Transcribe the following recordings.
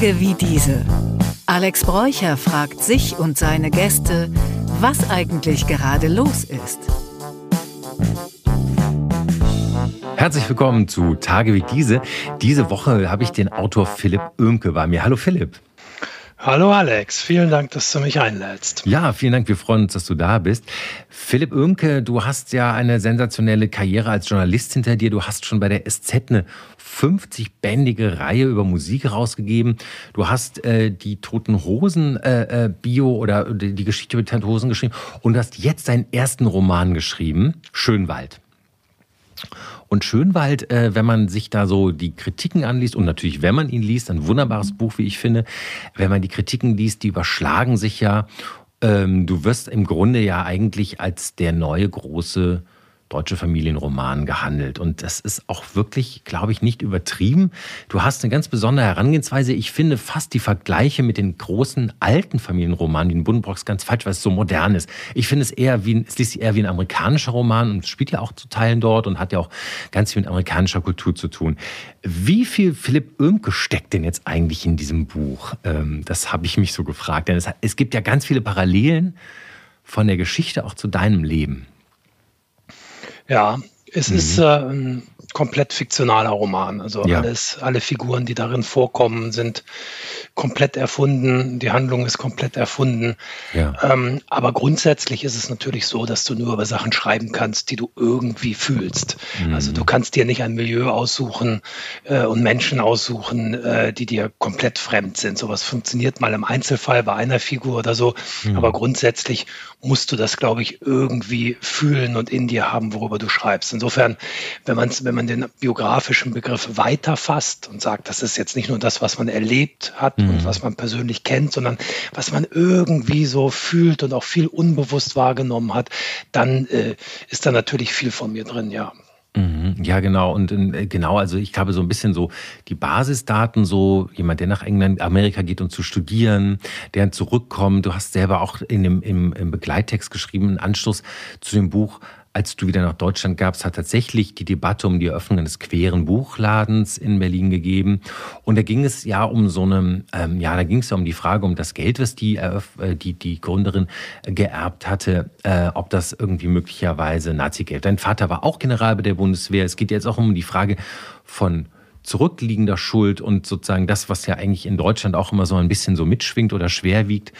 Tage wie diese. Alex Bräucher fragt sich und seine Gäste, was eigentlich gerade los ist. Herzlich willkommen zu Tage wie diese. Diese Woche habe ich den Autor Philipp Oemke bei mir. Hallo Philipp. Hallo Alex, vielen Dank, dass du mich einlädst. Ja, vielen Dank, wir freuen uns, dass du da bist. Philipp Oemke, du hast ja eine sensationelle Karriere als Journalist hinter dir. Du hast schon bei der SZ eine 50-bändige Reihe über Musik rausgegeben. Du hast äh, die Toten Hosen äh, äh, Bio oder die, Geschichte über Toten Hosen geschrieben und hast jetzt deinen ersten Roman geschrieben, Schönwald. Und Schönwald, äh, wenn man sich da so die Kritiken anliest und natürlich, wenn man ihn liest, ein wunderbares Buch, wie ich finde, wenn man die Kritiken liest, die überschlagen sich ja. Ähm, du wirst im Grunde ja eigentlich als der neue große deutsche Familienroman gehandelt. Und das ist auch wirklich, glaube ich, nicht übertrieben. Du hast eine ganz besondere Herangehensweise. Ich finde fast die Vergleiche mit den großen alten Familienromanen wie in Buddenbrocks ganz falsch, weil es so modern ist. Ich finde es eher wie, es liest sich eher wie ein amerikanischer Roman und spielt ja auch zu Teilen dort und hat ja auch ganz viel mit amerikanischer Kultur zu tun. Wie viel Philipp Oemke steckt denn jetzt eigentlich in diesem Buch? Ähm, das habe ich mich so gefragt. Denn es gibt ja ganz viele Parallelen von der Geschichte auch zu deinem Leben. Ja, es mhm. ist äh, komplett fiktionaler Roman. Also ja. alles, alle Figuren, die darin vorkommen, sind komplett erfunden. Die Handlung ist komplett erfunden. Ja. Ähm, aber grundsätzlich ist es natürlich so, dass du nur über Sachen schreiben kannst, die du irgendwie fühlst. Mhm. Also du kannst dir nicht ein Milieu aussuchen äh, und Menschen aussuchen, äh, die dir komplett fremd sind. Sowas funktioniert mal im Einzelfall bei einer Figur oder so. Mhm. Aber grundsätzlich musst du das, glaube ich, irgendwie fühlen und in dir haben, worüber du schreibst. Insofern, wenn man, wenn man den biografischen Begriff weiterfasst und sagt, das ist jetzt nicht nur das, was man erlebt hat mhm. und was man persönlich kennt, sondern was man irgendwie so fühlt und auch viel unbewusst wahrgenommen hat, dann äh, ist da natürlich viel von mir drin, ja. Mhm. Ja, genau. Und äh, genau, also ich habe so ein bisschen so die Basisdaten, so jemand, der nach England, Amerika geht, um zu studieren, der zurückkommt. Du hast selber auch in dem, im, im Begleittext geschrieben, einen Anschluss zu dem Buch als du wieder nach Deutschland gabst, hat tatsächlich die Debatte um die Eröffnung eines queeren Buchladens in Berlin gegeben. Und da ging es ja um so eine, ähm, ja, da ging es ja um die Frage, um das Geld, was die, äh, die, die Gründerin geerbt hatte, äh, ob das irgendwie möglicherweise Nazi-Geld. Dein Vater war auch General bei der Bundeswehr. Es geht jetzt auch um die Frage von zurückliegender Schuld und sozusagen das, was ja eigentlich in Deutschland auch immer so ein bisschen so mitschwingt oder schwer wiegt.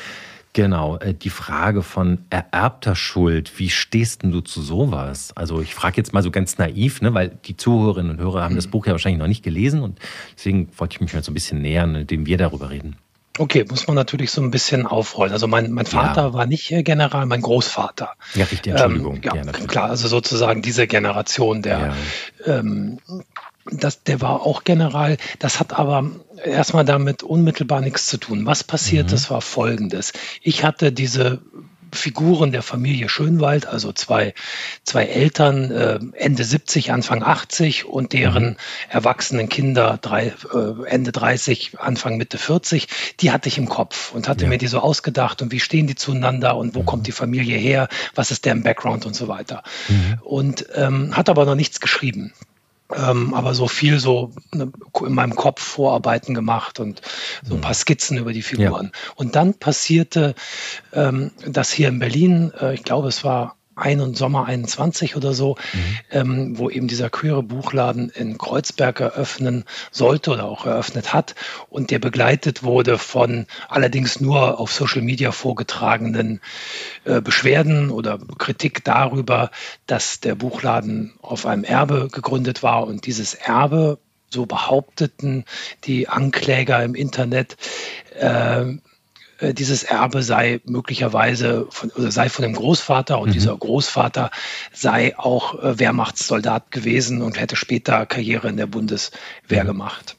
Genau, äh, die Frage von ererbter Schuld, wie stehst denn du zu sowas? Also ich frage jetzt mal so ganz naiv, ne, weil die Zuhörerinnen und Hörer haben das Buch ja wahrscheinlich noch nicht gelesen und deswegen wollte ich mich mal so ein bisschen nähern, indem wir darüber reden. Okay, muss man natürlich so ein bisschen aufrollen. Also mein, mein Vater ja. war nicht General, mein Großvater. Ja, richtig, Entschuldigung. Ähm, ja, ja klar, also sozusagen diese Generation der ähm, das, der war auch General. Das hat aber erstmal damit unmittelbar nichts zu tun. Was passiert mhm. ist, war folgendes. Ich hatte diese Figuren der Familie Schönwald, also zwei, zwei Eltern, äh, Ende 70, Anfang 80 und deren mhm. erwachsenen Kinder drei, äh, Ende 30, Anfang Mitte 40, die hatte ich im Kopf und hatte ja. mir die so ausgedacht und wie stehen die zueinander und wo mhm. kommt die Familie her, was ist deren Background und so weiter. Mhm. Und ähm, hat aber noch nichts geschrieben. Ähm, aber so viel so ne, in meinem Kopf Vorarbeiten gemacht und so ein paar mhm. Skizzen über die Figuren. Ja. Und dann passierte ähm, das hier in Berlin, äh, ich glaube, es war ein und Sommer 21 oder so, mhm. ähm, wo eben dieser queere Buchladen in Kreuzberg eröffnen sollte oder auch eröffnet hat und der begleitet wurde von allerdings nur auf Social Media vorgetragenen äh, Beschwerden oder Kritik darüber, dass der Buchladen auf einem Erbe gegründet war und dieses Erbe so behaupteten die Ankläger im Internet, äh, äh, dieses Erbe sei möglicherweise von, oder sei von dem Großvater und mhm. dieser Großvater sei auch äh, Wehrmachtssoldat gewesen und hätte später Karriere in der Bundeswehr mhm. gemacht.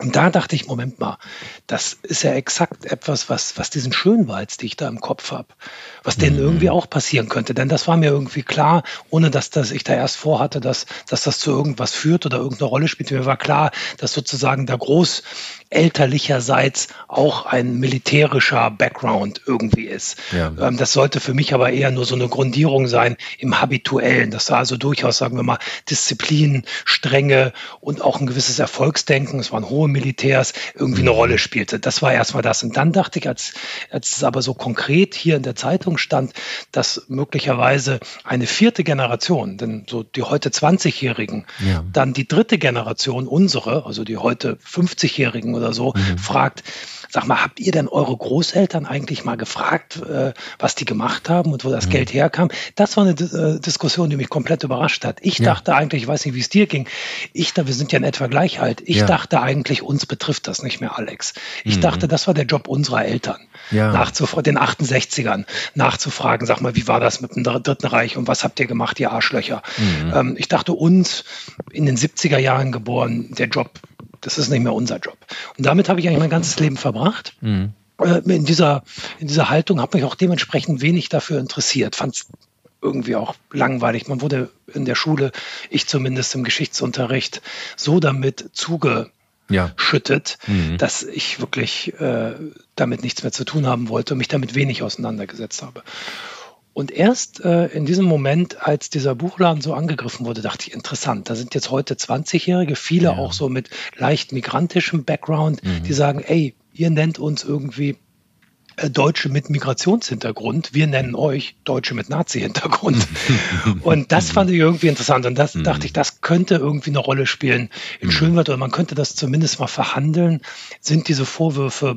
Und da dachte ich, Moment mal, das ist ja exakt etwas, was, was diesen Schönwalz, die ich da im Kopf habe, was denen mhm. irgendwie auch passieren könnte. Denn das war mir irgendwie klar, ohne dass das ich da erst vorhatte, dass, dass das zu irgendwas führt oder irgendeine Rolle spielt. Mir war klar, dass sozusagen der Groß, elterlicherseits auch ein militärischer Background irgendwie ist. Ja. Ähm, das sollte für mich aber eher nur so eine Grundierung sein im Habituellen, dass da also durchaus, sagen wir mal, Disziplin, Strenge und auch ein gewisses Erfolgsdenken, es waren hohe Militärs, irgendwie eine mhm. Rolle spielte. Das war erstmal das. Und dann dachte ich, als, als es aber so konkret hier in der Zeitung stand, dass möglicherweise eine vierte Generation, denn so die heute 20-Jährigen, ja. dann die dritte Generation, unsere, also die heute 50-Jährigen oder so, mhm. fragt, Sag mal, habt ihr denn eure Großeltern eigentlich mal gefragt, äh, was die gemacht haben und wo das mhm. Geld herkam? Das war eine äh, Diskussion, die mich komplett überrascht hat. Ich ja. dachte eigentlich, ich weiß nicht, wie es dir ging. Ich da, wir sind ja in etwa gleich alt. Ich ja. dachte eigentlich, uns betrifft das nicht mehr, Alex. Ich mhm. dachte, das war der Job unserer Eltern. Ja. Nachzufragen, den 68ern, nachzufragen, sag mal, wie war das mit dem Dritten Reich und was habt ihr gemacht, ihr Arschlöcher? Mhm. Ähm, ich dachte, uns in den 70er Jahren geboren, der Job das ist nicht mehr unser Job. Und damit habe ich eigentlich mein ganzes Leben verbracht. Mhm. Äh, in, dieser, in dieser Haltung habe mich auch dementsprechend wenig dafür interessiert. Fand es irgendwie auch langweilig. Man wurde in der Schule, ich zumindest im Geschichtsunterricht, so damit zugeschüttet, ja. mhm. dass ich wirklich äh, damit nichts mehr zu tun haben wollte und mich damit wenig auseinandergesetzt habe. Und erst äh, in diesem Moment, als dieser Buchladen so angegriffen wurde, dachte ich, interessant, da sind jetzt heute 20-Jährige, viele ja. auch so mit leicht migrantischem Background, mhm. die sagen, ey, ihr nennt uns irgendwie äh, Deutsche mit Migrationshintergrund. Wir nennen euch Deutsche mit Nazi-Hintergrund. und das fand ich irgendwie interessant. Und das mhm. dachte ich, das könnte irgendwie eine Rolle spielen in mhm. Schönwald oder man könnte das zumindest mal verhandeln. Sind diese Vorwürfe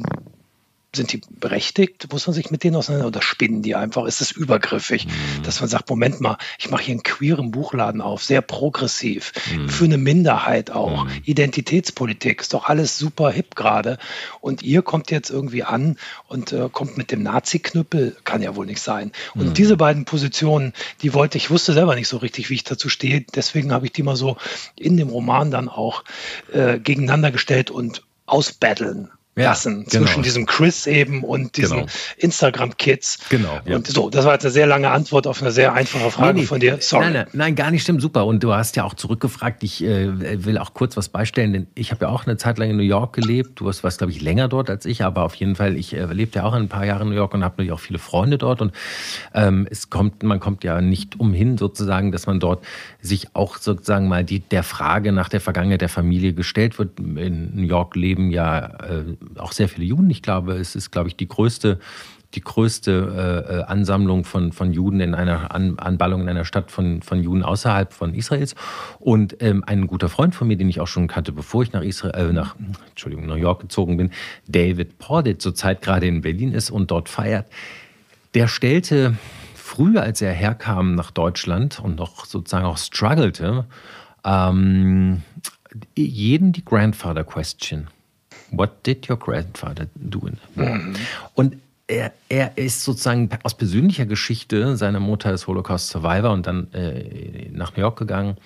sind die berechtigt? Muss man sich mit denen auseinander oder spinnen die einfach? Ist es übergriffig, mhm. dass man sagt, Moment mal, ich mache hier einen queeren Buchladen auf, sehr progressiv, mhm. für eine Minderheit auch. Mhm. Identitätspolitik ist doch alles super hip gerade. Und ihr kommt jetzt irgendwie an und äh, kommt mit dem Nazi-Knüppel, kann ja wohl nicht sein. Und diese beiden Positionen, die wollte ich, wusste selber nicht so richtig, wie ich dazu stehe. Deswegen habe ich die mal so in dem Roman dann auch äh, gegeneinander gestellt und ausbattlen lassen genau. zwischen diesem Chris eben und diesen genau. Instagram-Kids. Genau. Ja. Und so, das war jetzt eine sehr lange Antwort auf eine sehr einfache Frage nee, nee. von dir. Sorry. Nein, nein, nein, gar nicht stimmt, super. Und du hast ja auch zurückgefragt, ich äh, will auch kurz was beistellen, denn ich habe ja auch eine Zeit lang in New York gelebt. Du warst, warst glaube ich, länger dort als ich, aber auf jeden Fall, ich äh, lebte ja auch ein paar Jahre in New York und habe natürlich auch viele Freunde dort. Und ähm, es kommt, man kommt ja nicht umhin, sozusagen, dass man dort sich auch sozusagen mal die, der Frage nach der Vergangenheit der Familie gestellt wird. In New York leben ja äh, auch sehr viele Juden. Ich glaube, es ist, glaube ich, die größte die größte äh, Ansammlung von, von Juden in einer An Anballung in einer Stadt von, von Juden außerhalb von Israels. Und ähm, ein guter Freund von mir, den ich auch schon kannte, bevor ich nach Israel, äh, nach Entschuldigung, New York gezogen bin, David Pordet, zurzeit gerade in Berlin ist und dort feiert, der stellte früher, als er herkam nach Deutschland und noch sozusagen auch struggelte, ähm, jeden die Grandfather Question. What did your grandfather do in the war? Mhm. Und er, er, ist sozusagen aus persönlicher Geschichte, seine Mutter ist Holocaust Survivor und dann äh, nach New York gegangen.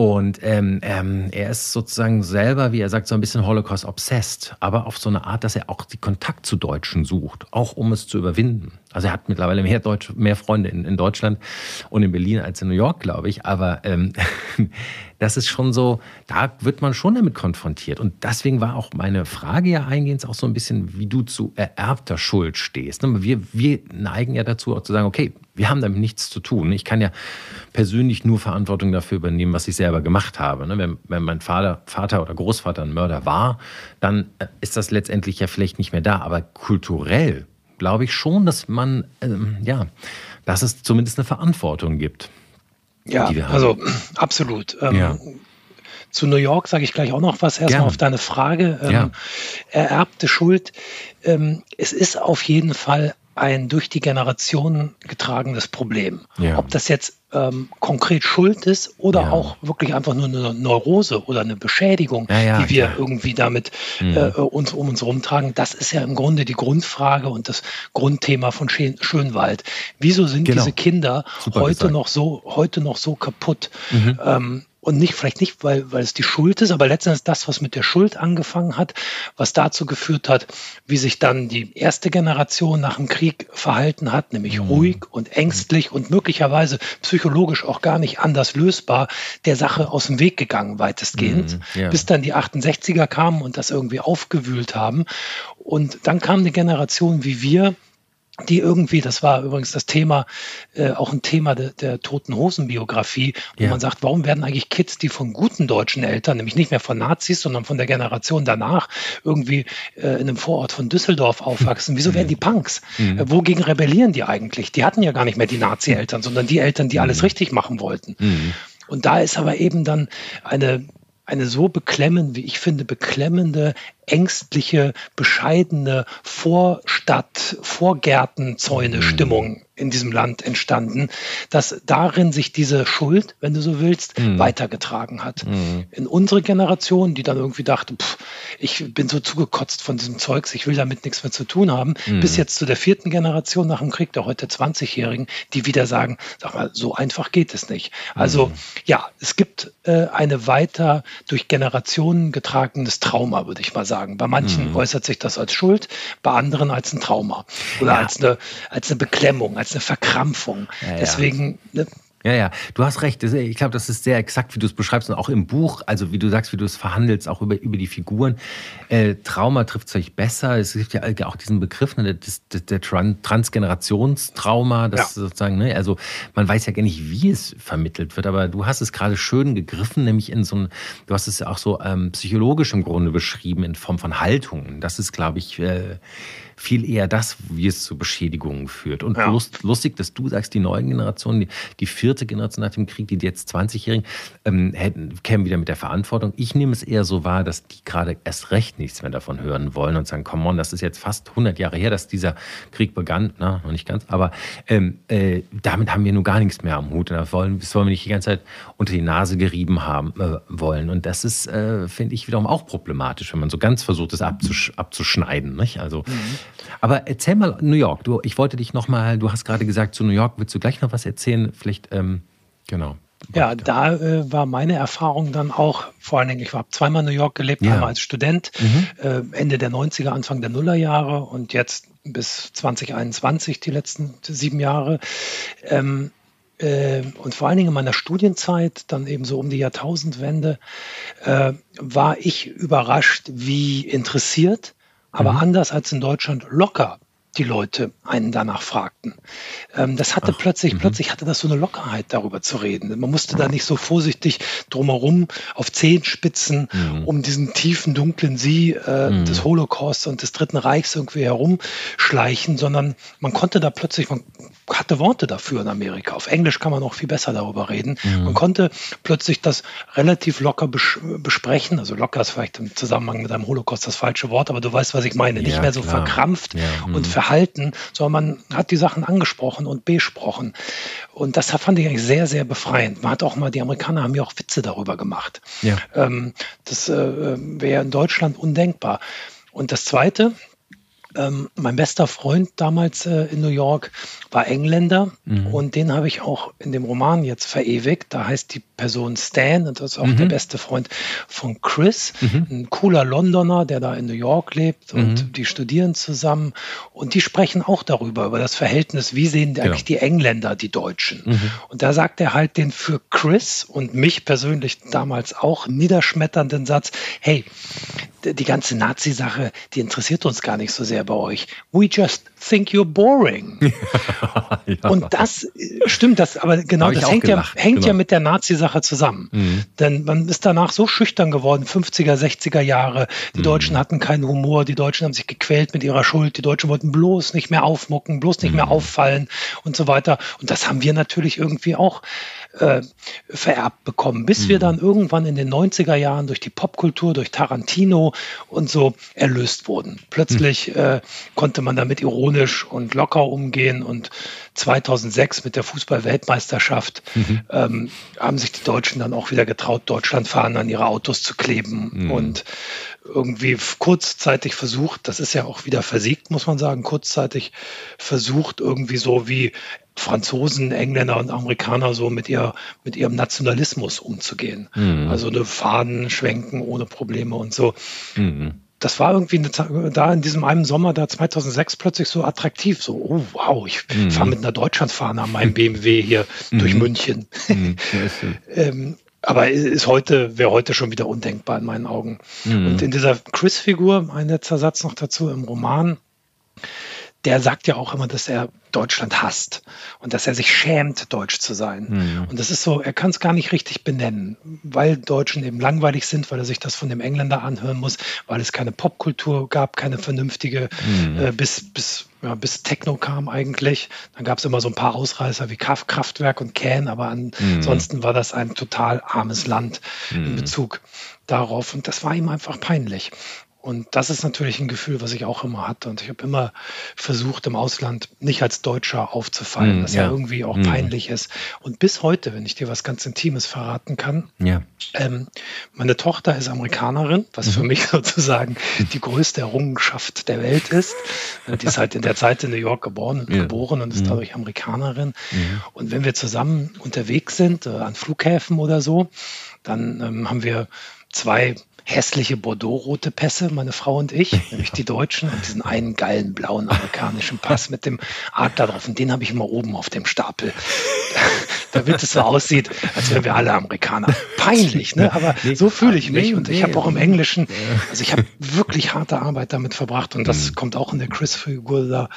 Und ähm, ähm, er ist sozusagen selber, wie er sagt, so ein bisschen Holocaust-obsessed, aber auf so eine Art, dass er auch den Kontakt zu Deutschen sucht, auch um es zu überwinden. Also er hat mittlerweile mehr, Deutsch, mehr Freunde in, in Deutschland und in Berlin als in New York, glaube ich. Aber ähm, das ist schon so, da wird man schon damit konfrontiert. Und deswegen war auch meine Frage ja eingehend auch so ein bisschen, wie du zu ererbter Schuld stehst. Ne? Wir, wir neigen ja dazu auch zu sagen, okay, wir haben damit nichts zu tun. Ich kann ja persönlich nur Verantwortung dafür übernehmen, was ich selber gemacht habe. Ne? Wenn, wenn mein Vater, Vater oder Großvater ein Mörder war, dann äh, ist das letztendlich ja vielleicht nicht mehr da. Aber kulturell glaube ich schon, dass man, ähm, ja, dass es zumindest eine Verantwortung gibt. Ja, also absolut. Ähm, ja. Zu New York sage ich gleich auch noch was. Erstmal auf deine Frage. Ähm, ja. Ererbte Schuld. Ähm, es ist auf jeden Fall ein durch die Generationen getragenes Problem. Ja. Ob das jetzt ähm, konkret Schuld ist oder ja. auch wirklich einfach nur eine Neurose oder eine Beschädigung, ja, die wir klar. irgendwie damit mhm. äh, uns um uns rumtragen, das ist ja im Grunde die Grundfrage und das Grundthema von Schönwald. Wieso sind genau. diese Kinder heute noch so heute noch so kaputt? Mhm. Ähm, und nicht, vielleicht nicht, weil, weil es die Schuld ist, aber letztendlich das, was mit der Schuld angefangen hat, was dazu geführt hat, wie sich dann die erste Generation nach dem Krieg verhalten hat, nämlich mhm. ruhig und ängstlich und möglicherweise psychologisch auch gar nicht anders lösbar, der Sache aus dem Weg gegangen, weitestgehend, mhm, ja. bis dann die 68er kamen und das irgendwie aufgewühlt haben. Und dann kam eine Generation wie wir, die irgendwie, das war übrigens das Thema, äh, auch ein Thema de, der Toten Hosen Biografie, wo ja. man sagt, warum werden eigentlich Kids, die von guten deutschen Eltern, nämlich nicht mehr von Nazis, sondern von der Generation danach, irgendwie äh, in einem Vorort von Düsseldorf aufwachsen, wieso werden die Punks? Mhm. Äh, wogegen rebellieren die eigentlich? Die hatten ja gar nicht mehr die Nazi-Eltern, sondern die Eltern, die alles mhm. richtig machen wollten. Mhm. Und da ist aber eben dann eine eine so beklemmende, wie ich finde, beklemmende ängstliche, bescheidene Vorstadt, Vorgärtenzäune-Stimmung mhm. in diesem Land entstanden, dass darin sich diese Schuld, wenn du so willst, mhm. weitergetragen hat. Mhm. In unsere Generation, die dann irgendwie dachte, pff, ich bin so zugekotzt von diesem Zeugs, ich will damit nichts mehr zu tun haben, mhm. bis jetzt zu der vierten Generation nach dem Krieg, der heute 20-Jährigen, die wieder sagen, sag mal, so einfach geht es nicht. Also mhm. ja, es gibt äh, eine weiter durch Generationen getragenes Trauma, würde ich mal sagen sagen. Bei manchen mhm. äußert sich das als Schuld, bei anderen als ein Trauma oder ja. als, eine, als eine Beklemmung, als eine Verkrampfung. Ja, Deswegen, ne, ja, ja, du hast recht. Ich glaube, das ist sehr exakt, wie du es beschreibst und auch im Buch, also wie du sagst, wie du es verhandelst, auch über, über die Figuren. Äh, Trauma trifft es euch besser. Es gibt ja auch diesen Begriff, ne, des, der Transgenerationstrauma, das ja. sozusagen, ne, also man weiß ja gar nicht, wie es vermittelt wird, aber du hast es gerade schön gegriffen, nämlich in so ein, du hast es ja auch so ähm, psychologisch im Grunde beschrieben in Form von Haltungen. Das ist, glaube ich, äh, viel eher das, wie es zu Beschädigungen führt. Und ja. lust, lustig, dass du sagst, die neuen Generationen, die, die vierte Generation nach dem Krieg, die jetzt 20-Jährigen, ähm, hätten, kämen wieder mit der Verantwortung. Ich nehme es eher so wahr, dass die gerade erst recht nichts mehr davon hören wollen und sagen, come on, das ist jetzt fast 100 Jahre her, dass dieser Krieg begann. Na, noch nicht ganz, aber ähm, äh, damit haben wir nun gar nichts mehr am Hut. das wollen, das wollen wir nicht die ganze Zeit unter die Nase gerieben haben äh, wollen. Und das ist, äh, finde ich, wiederum auch problematisch, wenn man so ganz versucht, es abzusch abzuschneiden. Nicht? Also, mhm. Aber erzähl mal New York. Du, ich wollte dich noch mal, du hast gerade gesagt, zu New York willst du gleich noch was erzählen? Vielleicht, ähm, genau. Ja, da äh, war meine Erfahrung dann auch, vor allen Dingen, ich habe zweimal in New York gelebt, ja. einmal als Student, mhm. äh, Ende der 90er, Anfang der Nullerjahre und jetzt bis 2021, die letzten sieben Jahre. Ähm, äh, und vor allen Dingen in meiner Studienzeit, dann eben so um die Jahrtausendwende, äh, war ich überrascht, wie interessiert aber mhm. anders als in Deutschland locker die Leute einen danach fragten. Ähm, das hatte Ach, plötzlich, -hmm. plötzlich hatte das so eine Lockerheit, darüber zu reden. Man musste da nicht so vorsichtig drumherum auf Zehenspitzen mhm. um diesen tiefen, dunklen See äh, mhm. des Holocaust und des Dritten Reichs irgendwie herumschleichen, sondern man konnte da plötzlich, man hatte Worte dafür in Amerika. Auf Englisch kann man auch viel besser darüber reden. Mhm. Man konnte plötzlich das relativ locker bes besprechen. Also locker ist vielleicht im Zusammenhang mit einem Holocaust das falsche Wort, aber du weißt, was ich meine. Nicht mehr so klar. verkrampft ja. und mhm. Verhalten, sondern man hat die Sachen angesprochen und besprochen. Und das fand ich eigentlich sehr, sehr befreiend. Man hat auch mal, die Amerikaner haben ja auch Witze darüber gemacht. Ja. Ähm, das äh, wäre in Deutschland undenkbar. Und das Zweite, ähm, mein bester Freund damals äh, in New York war Engländer mhm. und den habe ich auch in dem Roman jetzt verewigt. Da heißt die Person Stan und das ist auch mhm. der beste Freund von Chris, mhm. ein cooler Londoner, der da in New York lebt und mhm. die studieren zusammen und die sprechen auch darüber, über das Verhältnis, wie sehen genau. eigentlich die Engländer die Deutschen. Mhm. Und da sagt er halt den für Chris und mich persönlich damals auch niederschmetternden Satz, hey, die ganze Nazi-Sache, die interessiert uns gar nicht so sehr bei euch. We just think you're boring. ja. Und das äh, stimmt, das, aber genau, das hängt, ja, hängt genau. ja mit der Nazi-Sache zusammen. Mhm. Denn man ist danach so schüchtern geworden, 50er, 60er Jahre. Die mhm. Deutschen hatten keinen Humor, die Deutschen haben sich gequält mit ihrer Schuld, die Deutschen wollten bloß nicht mehr aufmucken, bloß nicht mhm. mehr auffallen und so weiter. Und das haben wir natürlich irgendwie auch äh, vererbt bekommen, bis mhm. wir dann irgendwann in den 90er Jahren durch die Popkultur, durch Tarantino und so erlöst wurden. Plötzlich mhm. äh, konnte man damit ironisch und locker umgehen und 2006 mit der Fußball-Weltmeisterschaft mhm. ähm, haben sich die Deutschen dann auch wieder getraut, Deutschlandfahnen an ihre Autos zu kleben mhm. und irgendwie kurzzeitig versucht, das ist ja auch wieder versiegt, muss man sagen, kurzzeitig versucht, irgendwie so wie Franzosen, Engländer und Amerikaner so mit, ihr, mit ihrem Nationalismus umzugehen. Mhm. Also eine Fahnen schwenken ohne Probleme und so. Mhm. Das war irgendwie eine, da in diesem einen Sommer da 2006 plötzlich so attraktiv. So, oh wow, ich mhm. fahre mit einer Deutschlandfahne an meinem BMW hier durch mhm. München. Mhm. ähm, aber ist heute, wäre heute schon wieder undenkbar in meinen Augen. Mhm. Und in dieser Chris-Figur, ein letzter Satz noch dazu im Roman, der sagt ja auch immer, dass er Deutschland hasst und dass er sich schämt, Deutsch zu sein. Mhm. Und das ist so, er kann es gar nicht richtig benennen, weil Deutschen eben langweilig sind, weil er sich das von dem Engländer anhören muss, weil es keine Popkultur gab, keine vernünftige, mhm. äh, bis, bis, ja, bis Techno kam eigentlich. Dann gab es immer so ein paar Ausreißer wie Kraftwerk und Can, aber ansonsten mhm. war das ein total armes Land in mhm. Bezug darauf. Und das war ihm einfach peinlich. Und das ist natürlich ein Gefühl, was ich auch immer hatte. Und ich habe immer versucht, im Ausland nicht als Deutscher aufzufallen, mm, was ja. ja, irgendwie auch mm. peinlich ist. Und bis heute, wenn ich dir was ganz Intimes verraten kann, ja. ähm, meine Tochter ist Amerikanerin, was mhm. für mich sozusagen die größte Errungenschaft der Welt ist. Äh, die ist halt in der Zeit in New York geboren, ja. geboren und ist mhm. dadurch Amerikanerin. Mhm. Und wenn wir zusammen unterwegs sind, äh, an Flughäfen oder so, dann ähm, haben wir zwei hässliche Bordeaux-rote Pässe, meine Frau und ich, nämlich die Deutschen, und diesen einen geilen blauen amerikanischen Pass mit dem Adler drauf. Und den habe ich immer oben auf dem Stapel, damit es so aussieht, als wären wir alle Amerikaner. Peinlich, ne? Aber so fühle ich mich. Und ich habe auch im Englischen, also ich habe wirklich harte Arbeit damit verbracht. Und das mhm. kommt auch in der Chris-Figur da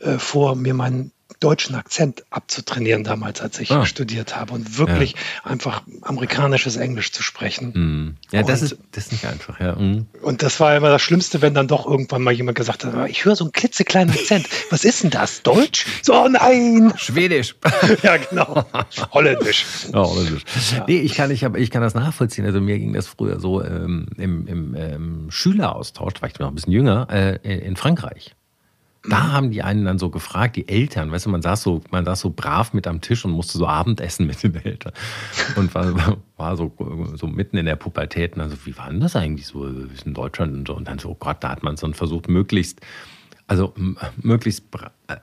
äh, vor, mir meinen deutschen Akzent abzutrainieren damals, als ich ah. studiert habe und wirklich ja. einfach amerikanisches Englisch zu sprechen. Mm. Ja, und, das, ist, das ist nicht einfach, ja. Mm. Und das war immer das Schlimmste, wenn dann doch irgendwann mal jemand gesagt hat, ich höre so einen klitzekleinen Akzent. Was ist denn das? Deutsch? So, oh nein! Schwedisch. ja, genau. Holländisch. Ja, Holländisch. Ja. Nee, ich kann, ich, hab, ich kann das nachvollziehen. Also mir ging das früher so ähm, im, im ähm, Schüleraustausch, war ich noch ein bisschen jünger, äh, in Frankreich. Da mhm. haben die einen dann so gefragt, die Eltern, weißt du, man saß so, man saß so brav mit am Tisch und musste so Abendessen mit den Eltern. Und war, war so, so mitten in der Pubertät. Und also, wie war denn das eigentlich so in Deutschland und so? Und dann so, oh Gott, da hat man so versucht, möglichst also möglichst,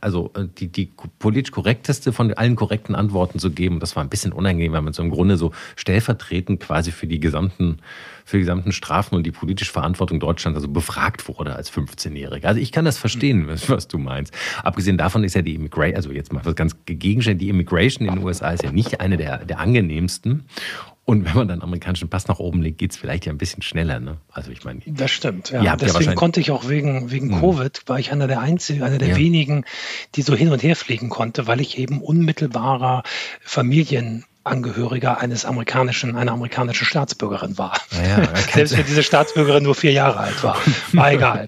also äh, die, die politisch korrekteste von allen korrekten Antworten zu geben. Das war ein bisschen unangenehm, weil man so im Grunde so stellvertretend quasi für die gesamten, für die gesamten Strafen und die politische Verantwortung Deutschlands also befragt wurde als 15-Jähriger. Also ich kann das verstehen, was, was, du meinst. Abgesehen davon ist ja die Immigration, also jetzt mal was ganz gegenständig, die Immigration in den USA ist ja nicht eine der, der angenehmsten. Und wenn man dann amerikanischen Pass nach oben legt, geht es vielleicht ja ein bisschen schneller. Ne? Also ich meine. Das stimmt. Ja. Deswegen ja konnte ich auch wegen, wegen mhm. Covid, war ich einer der einzigen, einer der ja. wenigen, die so hin und her fliegen konnte, weil ich eben unmittelbarer Familien Angehöriger eines amerikanischen, einer amerikanischen Staatsbürgerin war. Ja, Selbst wenn diese Staatsbürgerin nur vier Jahre alt war. War egal.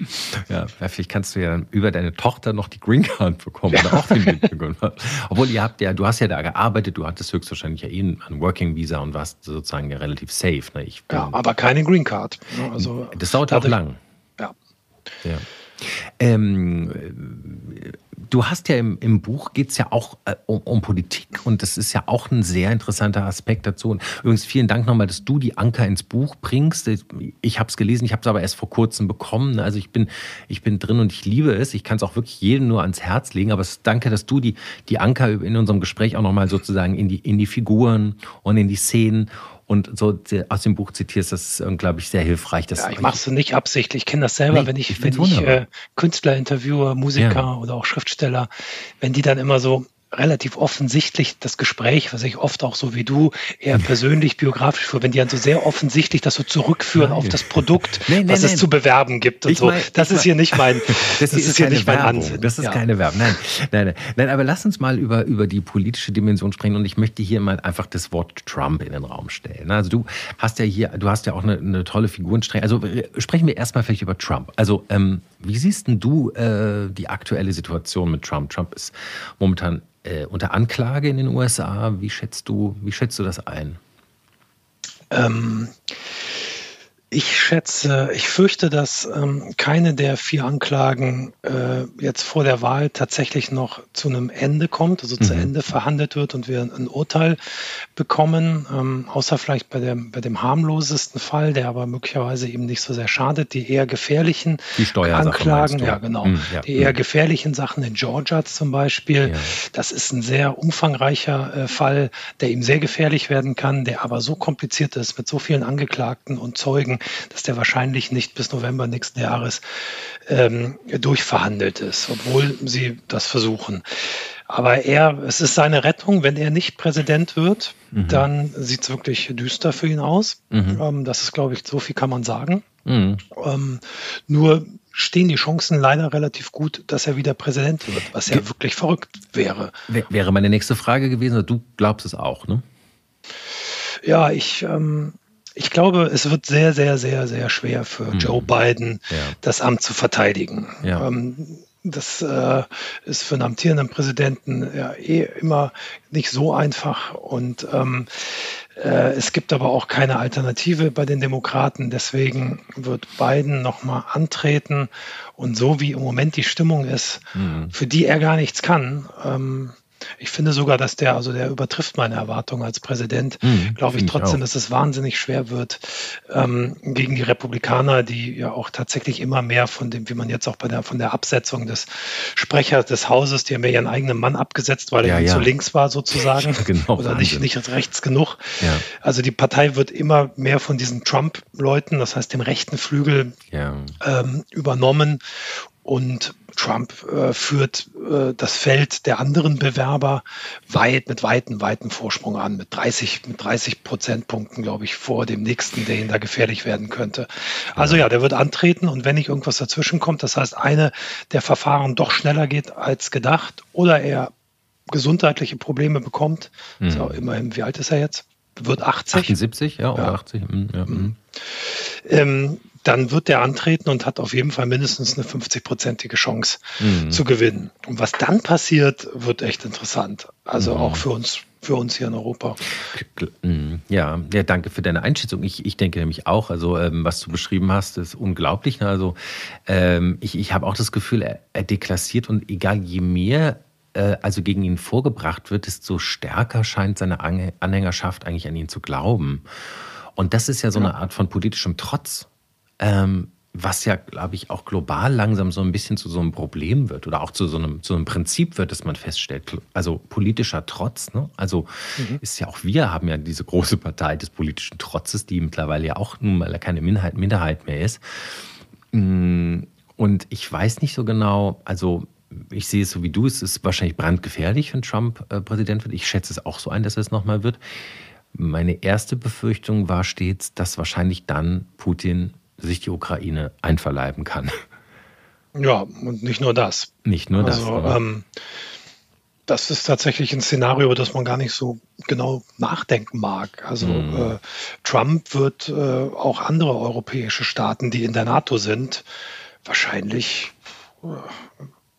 Ja, vielleicht kannst du ja über deine Tochter noch die Green Card bekommen. Ja. Oder auch den Obwohl ihr habt ja, du hast ja da gearbeitet, du hattest höchstwahrscheinlich ja eh ein Working Visa und warst sozusagen ja relativ safe. Ne? Ich, ja, aber keine Green Card. Also, das dauert auch lang. Ja. ja. Ähm, du hast ja im, im Buch geht es ja auch äh, um, um, Politik und das ist ja auch ein sehr interessanter Aspekt dazu. Und übrigens vielen Dank nochmal, dass du die Anker ins Buch bringst. Ich habe es gelesen, ich habe es aber erst vor kurzem bekommen. Also ich bin, ich bin drin und ich liebe es. Ich kann es auch wirklich jedem nur ans Herz legen. Aber es, danke, dass du die, die Anker in unserem Gespräch auch nochmal sozusagen in die, in die Figuren und in die Szenen und so aus dem Buch zitierst, das ist, glaube ich, sehr hilfreich. ja, ich mache es nicht absichtlich. Ich kenne das selber, nee, wenn ich, ich wenn ich äh, Künstler interviewe, Musiker ja. oder auch Schriftsteller, wenn die dann immer so relativ offensichtlich das Gespräch, was ich oft auch so wie du eher persönlich biografisch führe, wenn die dann so sehr offensichtlich das so zurückführen nein. auf das Produkt, nee, nee, was nein. es zu bewerben gibt und ich so. Mein, das ist hier nicht mein, das, das ist, hier nicht mein Ansinn. Das ist ja. keine Werbung. Nein, nein, nein, nein. Aber lass uns mal über, über die politische Dimension sprechen und ich möchte hier mal einfach das Wort Trump in den Raum stellen. Also du hast ja hier, du hast ja auch eine, eine tolle Figurenstrenge. Also äh, sprechen wir erstmal vielleicht über Trump. Also ähm, wie siehst denn du äh, die aktuelle Situation mit Trump? Trump ist momentan äh, unter Anklage in den USA. Wie schätzt du, wie schätzt du das ein? Ähm, Ich schätze, ich fürchte, dass ähm, keine der vier Anklagen äh, jetzt vor der Wahl tatsächlich noch zu einem Ende kommt, also mhm. zu Ende verhandelt wird und wir ein Urteil bekommen, ähm, außer vielleicht bei, der, bei dem harmlosesten Fall, der aber möglicherweise eben nicht so sehr schadet, die eher gefährlichen die Anklagen, ja genau, mhm, ja. die eher mhm. gefährlichen Sachen in Georgia zum Beispiel. Ja. Das ist ein sehr umfangreicher äh, Fall, der ihm sehr gefährlich werden kann, der aber so kompliziert ist mit so vielen Angeklagten und Zeugen, dass der wahrscheinlich nicht bis November nächsten Jahres ähm, durchverhandelt ist, obwohl sie das versuchen. Aber er, es ist seine Rettung. Wenn er nicht Präsident wird, mhm. dann sieht es wirklich düster für ihn aus. Mhm. Ähm, das ist, glaube ich, so viel kann man sagen. Mhm. Ähm, nur stehen die Chancen leider relativ gut, dass er wieder Präsident wird, was ja wirklich verrückt wäre. Wäre meine nächste Frage gewesen, du glaubst es auch, ne? Ja, ich, ähm, ich glaube, es wird sehr, sehr, sehr, sehr schwer für mhm. Joe Biden, ja. das Amt zu verteidigen. Ja. Ähm, das äh, ist für einen amtierenden Präsidenten ja eh immer nicht so einfach. Und ähm, äh, es gibt aber auch keine Alternative bei den Demokraten. Deswegen wird Biden nochmal antreten. Und so wie im Moment die Stimmung ist, mhm. für die er gar nichts kann, ähm, ich finde sogar, dass der, also der übertrifft meine Erwartungen als Präsident. Mhm, Glaube ich trotzdem, ich dass es wahnsinnig schwer wird ähm, gegen die Republikaner, die ja auch tatsächlich immer mehr von dem, wie man jetzt auch bei der von der Absetzung des Sprechers des Hauses, die haben ja ihren eigenen Mann abgesetzt, weil er ja, zu links war sozusagen genau, oder nicht, nicht rechts genug. Ja. Also die Partei wird immer mehr von diesen Trump-Leuten, das heißt dem rechten Flügel, ähm, übernommen und Trump äh, führt äh, das Feld der anderen Bewerber weit, mit weiten, weiten Vorsprung an, mit 30, mit 30 Prozentpunkten, glaube ich, vor dem nächsten, der ihn da gefährlich werden könnte. Also ja, der wird antreten und wenn nicht irgendwas dazwischen kommt, das heißt, eine der Verfahren doch schneller geht als gedacht oder er gesundheitliche Probleme bekommt, mhm. so, immerhin, wie alt ist er jetzt? Wird 80. 78, ja, oder ja. 80. Mhm, ja. Mhm. Ähm, dann wird der antreten und hat auf jeden Fall mindestens eine 50-prozentige Chance mhm. zu gewinnen. Und was dann passiert, wird echt interessant. Also mhm. auch für uns, für uns hier in Europa. Mhm. Ja, ja, danke für deine Einschätzung. Ich, ich denke nämlich auch, also ähm, was du beschrieben hast, ist unglaublich. Ne? Also ähm, ich, ich habe auch das Gefühl, er, er deklassiert und egal je mehr äh, also gegen ihn vorgebracht wird, desto stärker scheint seine Anhängerschaft eigentlich an ihn zu glauben. Und das ist ja so eine Art von politischem Trotz ähm, was ja, glaube ich, auch global langsam so ein bisschen zu so einem Problem wird oder auch zu so einem, zu einem Prinzip wird, das man feststellt. Also politischer Trotz. Ne? Also mhm. ist ja auch wir haben ja diese große Partei des politischen Trotzes, die mittlerweile ja auch nun mal keine Minderheit, Minderheit mehr ist. Mm, und ich weiß nicht so genau, also ich sehe es so wie du, es ist wahrscheinlich brandgefährlich, wenn Trump äh, Präsident wird. Ich schätze es auch so ein, dass er es nochmal wird. Meine erste Befürchtung war stets, dass wahrscheinlich dann Putin sich die Ukraine einverleiben kann. Ja, und nicht nur das. Nicht nur also, das. Ähm, das ist tatsächlich ein Szenario, das man gar nicht so genau nachdenken mag. Also mhm. äh, Trump wird äh, auch andere europäische Staaten, die in der NATO sind, wahrscheinlich äh,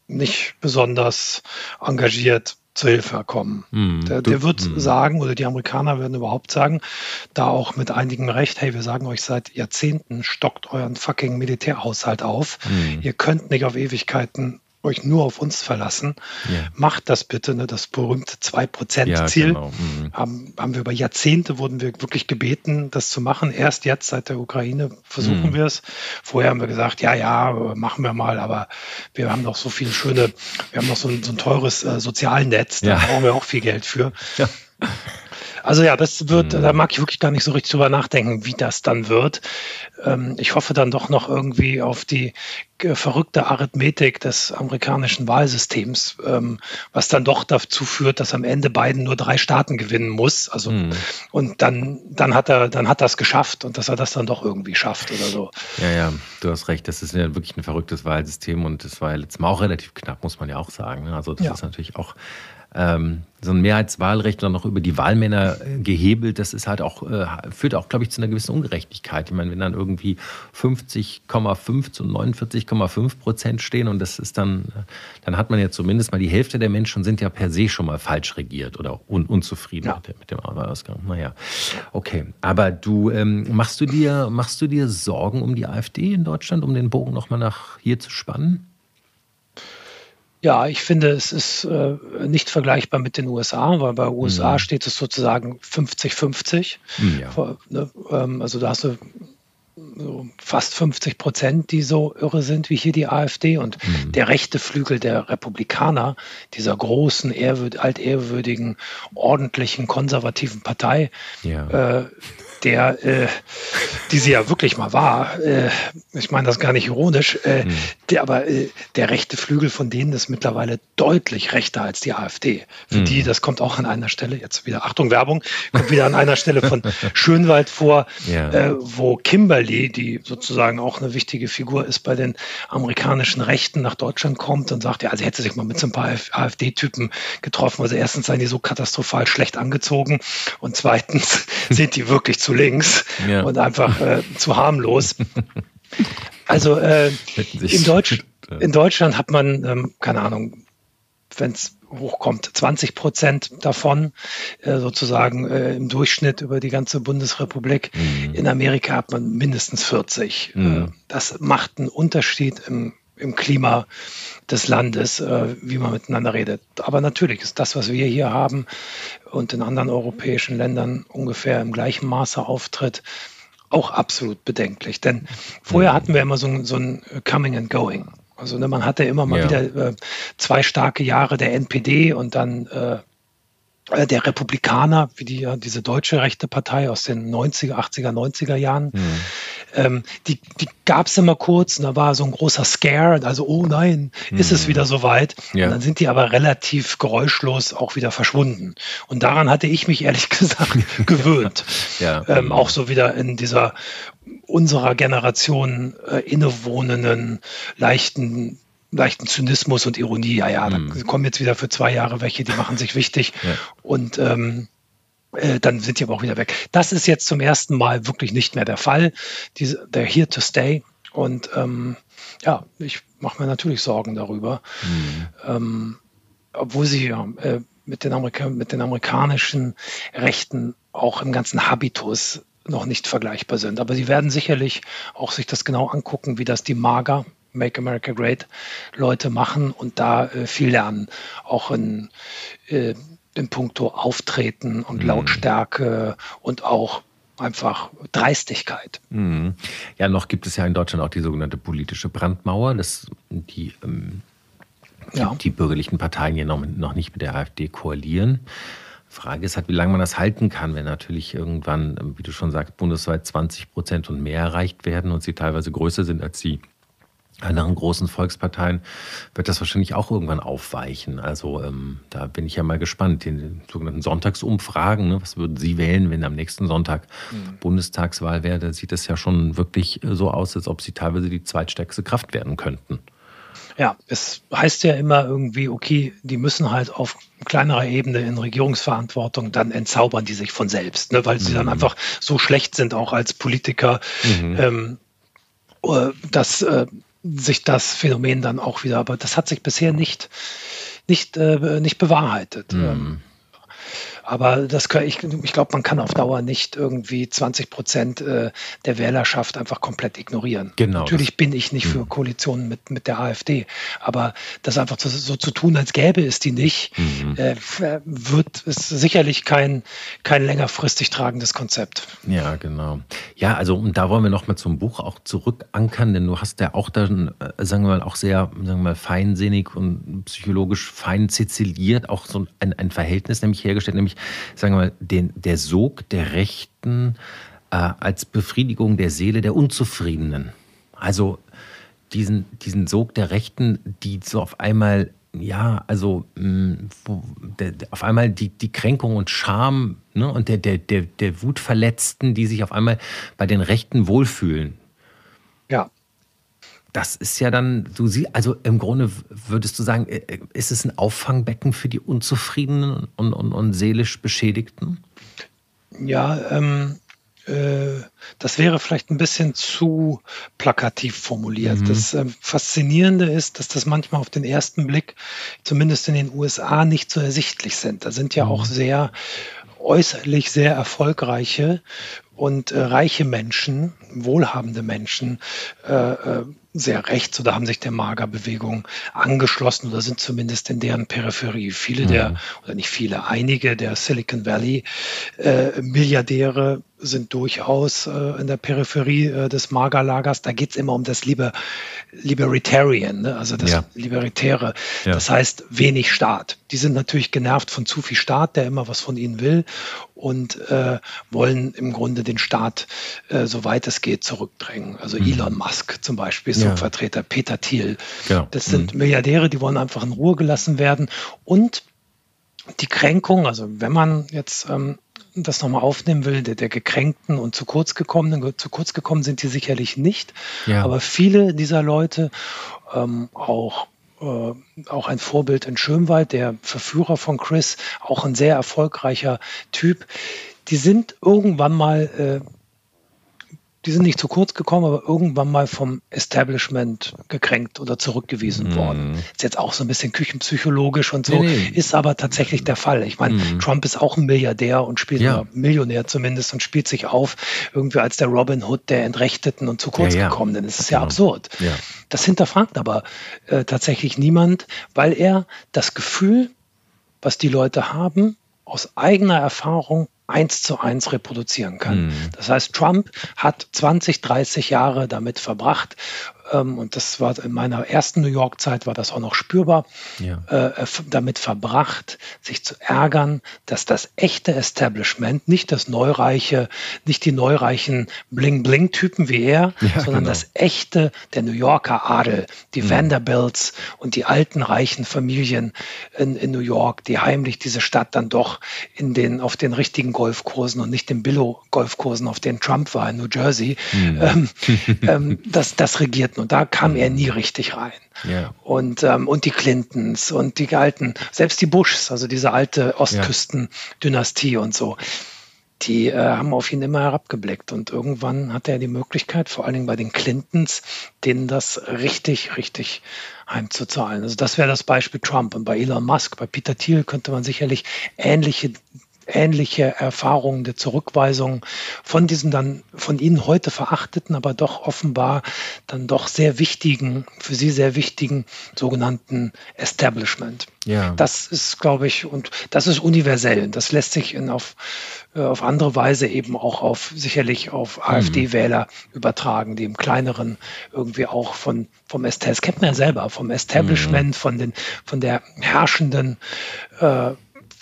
nicht besonders engagiert zur Hilfe kommen. Mm, der, der, wird mm. sagen, oder die Amerikaner werden überhaupt sagen, da auch mit einigem Recht, hey, wir sagen euch seit Jahrzehnten, stockt euren fucking Militärhaushalt auf. Mm. Ihr könnt nicht auf Ewigkeiten euch nur auf uns verlassen. Yeah. Macht das bitte, ne? das berühmte 2%-Ziel. Ja, genau. mhm. haben, haben wir über Jahrzehnte wurden wir wirklich gebeten, das zu machen. Erst jetzt seit der Ukraine versuchen mhm. wir es. Vorher haben wir gesagt, ja, ja, machen wir mal, aber wir haben noch so viele schöne, wir haben noch so ein, so ein teures äh, Sozialnetz, da ja. brauchen wir auch viel Geld für. Ja. Also ja, das wird, mhm. da mag ich wirklich gar nicht so richtig drüber nachdenken, wie das dann wird. Ähm, ich hoffe dann doch noch irgendwie auf die verrückte Arithmetik des amerikanischen Wahlsystems, ähm, was dann doch dazu führt, dass am Ende Biden nur drei Staaten gewinnen muss. Also mhm. und dann, dann hat er, dann hat es geschafft und dass er das dann doch irgendwie schafft oder so. Ja, ja, du hast recht. Das ist ja wirklich ein verrücktes Wahlsystem und das war ja letztes Mal auch relativ knapp, muss man ja auch sagen. Ne? Also das ja. ist natürlich auch ähm, so ein Mehrheitswahlrecht dann noch über die Wahlmänner äh, gehebelt, das ist halt auch, äh, führt auch, glaube ich, zu einer gewissen Ungerechtigkeit. Ich meine, wenn dann irgendwie 50,5 zu 49,5 Prozent stehen und das ist dann, dann hat man ja zumindest mal die Hälfte der Menschen sind ja per se schon mal falsch regiert oder un unzufrieden ja. mit, mit, dem Wahlausgang. Naja, okay. Aber du, ähm, machst du dir, machst du dir Sorgen um die AfD in Deutschland, um den Bogen nochmal nach hier zu spannen? Ja, ich finde, es ist äh, nicht vergleichbar mit den USA, weil bei USA mhm. steht es sozusagen 50-50. Mhm, ja. Ne, ähm, also da hast du so fast 50 Prozent, die so irre sind wie hier die AfD und mhm. der rechte Flügel der Republikaner, dieser großen, ehrwürd, altehrwürdigen, ordentlichen, konservativen Partei, ja. äh, der, äh, die sie ja wirklich mal war, äh, ich meine das gar nicht ironisch, äh, mhm. der, aber äh, der rechte Flügel von denen ist mittlerweile deutlich rechter als die AfD. Für mhm. die, das kommt auch an einer Stelle, jetzt wieder Achtung Werbung, kommt wieder an einer Stelle von Schönwald vor, ja. äh, wo Kimberly, die sozusagen auch eine wichtige Figur ist bei den amerikanischen Rechten, nach Deutschland kommt und sagt, ja, sie hätte sich mal mit so ein paar AfD-Typen getroffen. Also erstens seien die so katastrophal schlecht angezogen und zweitens sind die wirklich zu links ja. und einfach äh, zu harmlos. Also äh, in, Deutsch, in Deutschland hat man, ähm, keine Ahnung, wenn es hochkommt, 20 Prozent davon äh, sozusagen äh, im Durchschnitt über die ganze Bundesrepublik. Mhm. In Amerika hat man mindestens 40. Mhm. Äh, das macht einen Unterschied im, im Klima des Landes, äh, wie man miteinander redet. Aber natürlich ist das, was wir hier haben und in anderen europäischen Ländern ungefähr im gleichen Maße auftritt, auch absolut bedenklich. Denn vorher hatten wir immer so, so ein Coming and Going. Also ne, man hatte immer mal ja. wieder äh, zwei starke Jahre der NPD und dann äh, der Republikaner, wie die diese deutsche rechte Partei aus den 90er, 80er, 90er Jahren, mhm. ähm, die, die gab es immer kurz und da war so ein großer Scare, also oh nein, mhm. ist es mhm. wieder soweit. Ja. Und dann sind die aber relativ geräuschlos auch wieder verschwunden. Und daran hatte ich mich ehrlich gesagt gewöhnt. ja. ähm, auch so wieder in dieser unserer Generation äh, innewohnenden, leichten leichten Zynismus und Ironie. Ja, ja, mhm. da kommen jetzt wieder für zwei Jahre welche, die machen sich wichtig ja. und ähm, äh, dann sind die aber auch wieder weg. Das ist jetzt zum ersten Mal wirklich nicht mehr der Fall. Diese, they're here to stay. Und ähm, ja, ich mache mir natürlich Sorgen darüber. Mhm. Ähm, obwohl sie ja, äh, mit, den Amerika mit den amerikanischen Rechten auch im ganzen Habitus noch nicht vergleichbar sind. Aber sie werden sicherlich auch sich das genau angucken, wie das die Mager, Make America Great Leute machen und da äh, viel lernen. Auch in, äh, in puncto Auftreten und mhm. Lautstärke und auch einfach Dreistigkeit. Mhm. Ja, noch gibt es ja in Deutschland auch die sogenannte politische Brandmauer, das, die, ähm, ja. die, die, bürgerlichen Parteien hier noch, noch nicht mit der AfD koalieren. Frage ist halt, wie lange man das halten kann, wenn natürlich irgendwann, wie du schon sagst, bundesweit 20 Prozent und mehr erreicht werden und sie teilweise größer sind als die anderen großen Volksparteien wird das wahrscheinlich auch irgendwann aufweichen. Also ähm, da bin ich ja mal gespannt. Den sogenannten Sonntagsumfragen, ne, was würden Sie wählen, wenn am nächsten Sonntag mhm. Bundestagswahl wäre? Da sieht es ja schon wirklich äh, so aus, als ob Sie teilweise die zweitstärkste Kraft werden könnten. Ja, es heißt ja immer irgendwie, okay, die müssen halt auf kleinerer Ebene in Regierungsverantwortung, dann entzaubern die sich von selbst, ne, weil sie mhm. dann einfach so schlecht sind, auch als Politiker, mhm. ähm, äh, dass äh, sich das Phänomen dann auch wieder, aber das hat sich bisher nicht, nicht, äh, nicht bewahrheitet. Mhm. Aber das kann, ich, ich glaube, man kann auf Dauer nicht irgendwie 20 Prozent äh, der Wählerschaft einfach komplett ignorieren. Genau. Natürlich bin ich nicht für mhm. Koalitionen mit, mit der AfD, aber das einfach so, so zu tun, als gäbe es die nicht, mhm. äh, wird ist sicherlich kein, kein längerfristig tragendes Konzept. Ja, genau. Ja, also und da wollen wir nochmal zum Buch auch zurückankern, denn du hast ja auch dann, äh, sagen wir mal, auch sehr, sagen wir mal, feinsinnig und psychologisch fein ziziliert, auch so ein, ein Verhältnis nämlich hergestellt, nämlich sagen wir mal, den, der Sog der Rechten äh, als Befriedigung der Seele der Unzufriedenen. Also diesen, diesen Sog der Rechten, die so auf einmal, ja, also mh, wo, der, auf einmal die, die Kränkung und Scham ne, und der, der, der, der Wutverletzten, die sich auf einmal bei den Rechten wohlfühlen. Ja. Das ist ja dann, du siehst, also im Grunde würdest du sagen, äh, ist es ein Auffangbecken für die Unzufriedenen und, und, und seelisch Beschädigten? Ja, ähm, äh, das wäre vielleicht ein bisschen zu plakativ formuliert. Mhm. Das äh, Faszinierende ist, dass das manchmal auf den ersten Blick, zumindest in den USA, nicht so ersichtlich sind. Da sind ja mhm. auch sehr äußerlich sehr erfolgreiche und äh, reiche Menschen, wohlhabende Menschen, äh, äh sehr rechts oder haben sich der Magerbewegung angeschlossen oder sind zumindest in deren Peripherie. Viele mhm. der, oder nicht viele, einige der Silicon Valley äh, Milliardäre sind durchaus äh, in der Peripherie äh, des Magerlagers. Da geht es immer um das Liber Libertarian, ne? also das ja. Libertäre. Ja. Das heißt wenig Staat. Die sind natürlich genervt von zu viel Staat, der immer was von ihnen will und äh, wollen im Grunde den Staat, äh, soweit es geht, zurückdrängen. Also mhm. Elon Musk zum Beispiel, so ja. Vertreter Peter Thiel. Genau. Das sind mhm. Milliardäre, die wollen einfach in Ruhe gelassen werden. Und die Kränkung, also wenn man jetzt ähm, das nochmal aufnehmen will, der, der gekränkten und zu kurz gekommenen, zu kurz gekommen sind die sicherlich nicht. Ja. Aber viele dieser Leute, ähm, auch äh, auch ein Vorbild in Schönwald, der Verführer von Chris, auch ein sehr erfolgreicher Typ. Die sind irgendwann mal äh, die sind nicht zu kurz gekommen, aber irgendwann mal vom Establishment gekränkt oder zurückgewiesen mm. worden. Ist jetzt auch so ein bisschen küchenpsychologisch und so, nee, nee. ist aber tatsächlich der Fall. Ich meine, mm. Trump ist auch ein Milliardär und spielt, ja. Millionär zumindest, und spielt sich auf irgendwie als der Robin Hood der Entrechteten und zu kurz ja, ja. gekommenen. Das ist ja genau. absurd. Das hinterfragt aber äh, tatsächlich niemand, weil er das Gefühl, was die Leute haben, aus eigener Erfahrung eins zu eins reproduzieren kann. Mhm. Das heißt, Trump hat 20, 30 Jahre damit verbracht, und das war in meiner ersten New York-Zeit war das auch noch spürbar, ja. äh, damit verbracht, sich zu ärgern, dass das echte Establishment, nicht das Neureiche, nicht die neureichen Bling-Bling-Typen wie er, ja, sondern genau. das echte, der New Yorker Adel, die mhm. Vanderbilts und die alten reichen Familien in, in New York, die heimlich diese Stadt dann doch in den, auf den richtigen Golfkursen und nicht den Billo-Golfkursen, auf denen Trump war in New Jersey, mhm. ähm, ähm, das, das regiert und da kam er nie richtig rein. Yeah. Und, ähm, und die Clintons und die alten, selbst die Bushs, also diese alte Ostküsten-Dynastie und so, die äh, haben auf ihn immer herabgeblickt. Und irgendwann hatte er die Möglichkeit, vor allen Dingen bei den Clintons, denen das richtig, richtig heimzuzahlen. Also das wäre das Beispiel Trump. Und bei Elon Musk, bei Peter Thiel könnte man sicherlich ähnliche ähnliche Erfahrungen der Zurückweisung von diesen dann von Ihnen heute verachteten, aber doch offenbar dann doch sehr wichtigen, für Sie sehr wichtigen sogenannten Establishment. Ja. Das ist, glaube ich, und das ist universell. Das lässt sich in auf, äh, auf andere Weise eben auch auf sicherlich auf mhm. AfD-Wähler übertragen, die im kleineren irgendwie auch von vom Establishment, das kennt man ja selber, vom Establishment, mhm. von den von der herrschenden äh,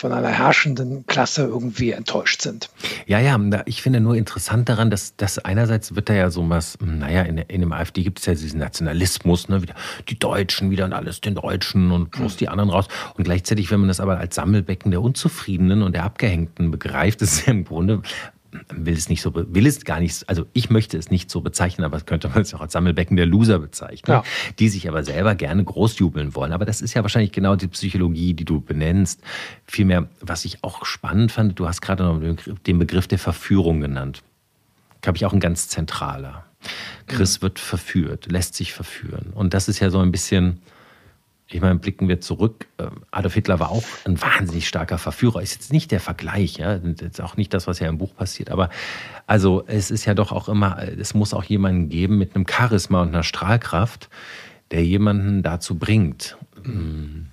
von einer herrschenden Klasse irgendwie enttäuscht sind. Ja, ja, ich finde nur interessant daran, dass, dass einerseits wird da ja so was, hm, naja, in, in dem AfD gibt es ja diesen Nationalismus, ne, wieder die Deutschen wieder und alles den Deutschen und bloß mhm. die anderen raus. Und gleichzeitig, wenn man das aber als Sammelbecken der Unzufriedenen und der Abgehängten begreift, ist es ja im Grunde will es nicht so, will es gar nicht, also ich möchte es nicht so bezeichnen, aber könnte man es auch als Sammelbecken der Loser bezeichnen, ja. die sich aber selber gerne großjubeln wollen. Aber das ist ja wahrscheinlich genau die Psychologie, die du benennst. Vielmehr, was ich auch spannend fand, du hast gerade noch den Begriff der Verführung genannt. Glaube ich auch ein ganz zentraler. Chris ja. wird verführt, lässt sich verführen. Und das ist ja so ein bisschen, ich meine, blicken wir zurück. Äh, Adolf Hitler war auch ein wahnsinnig starker Verführer. Ist jetzt nicht der Vergleich, ja, ist auch nicht das, was ja im Buch passiert. Aber also es ist ja doch auch immer, es muss auch jemanden geben mit einem Charisma und einer Strahlkraft, der jemanden dazu bringt. Mm.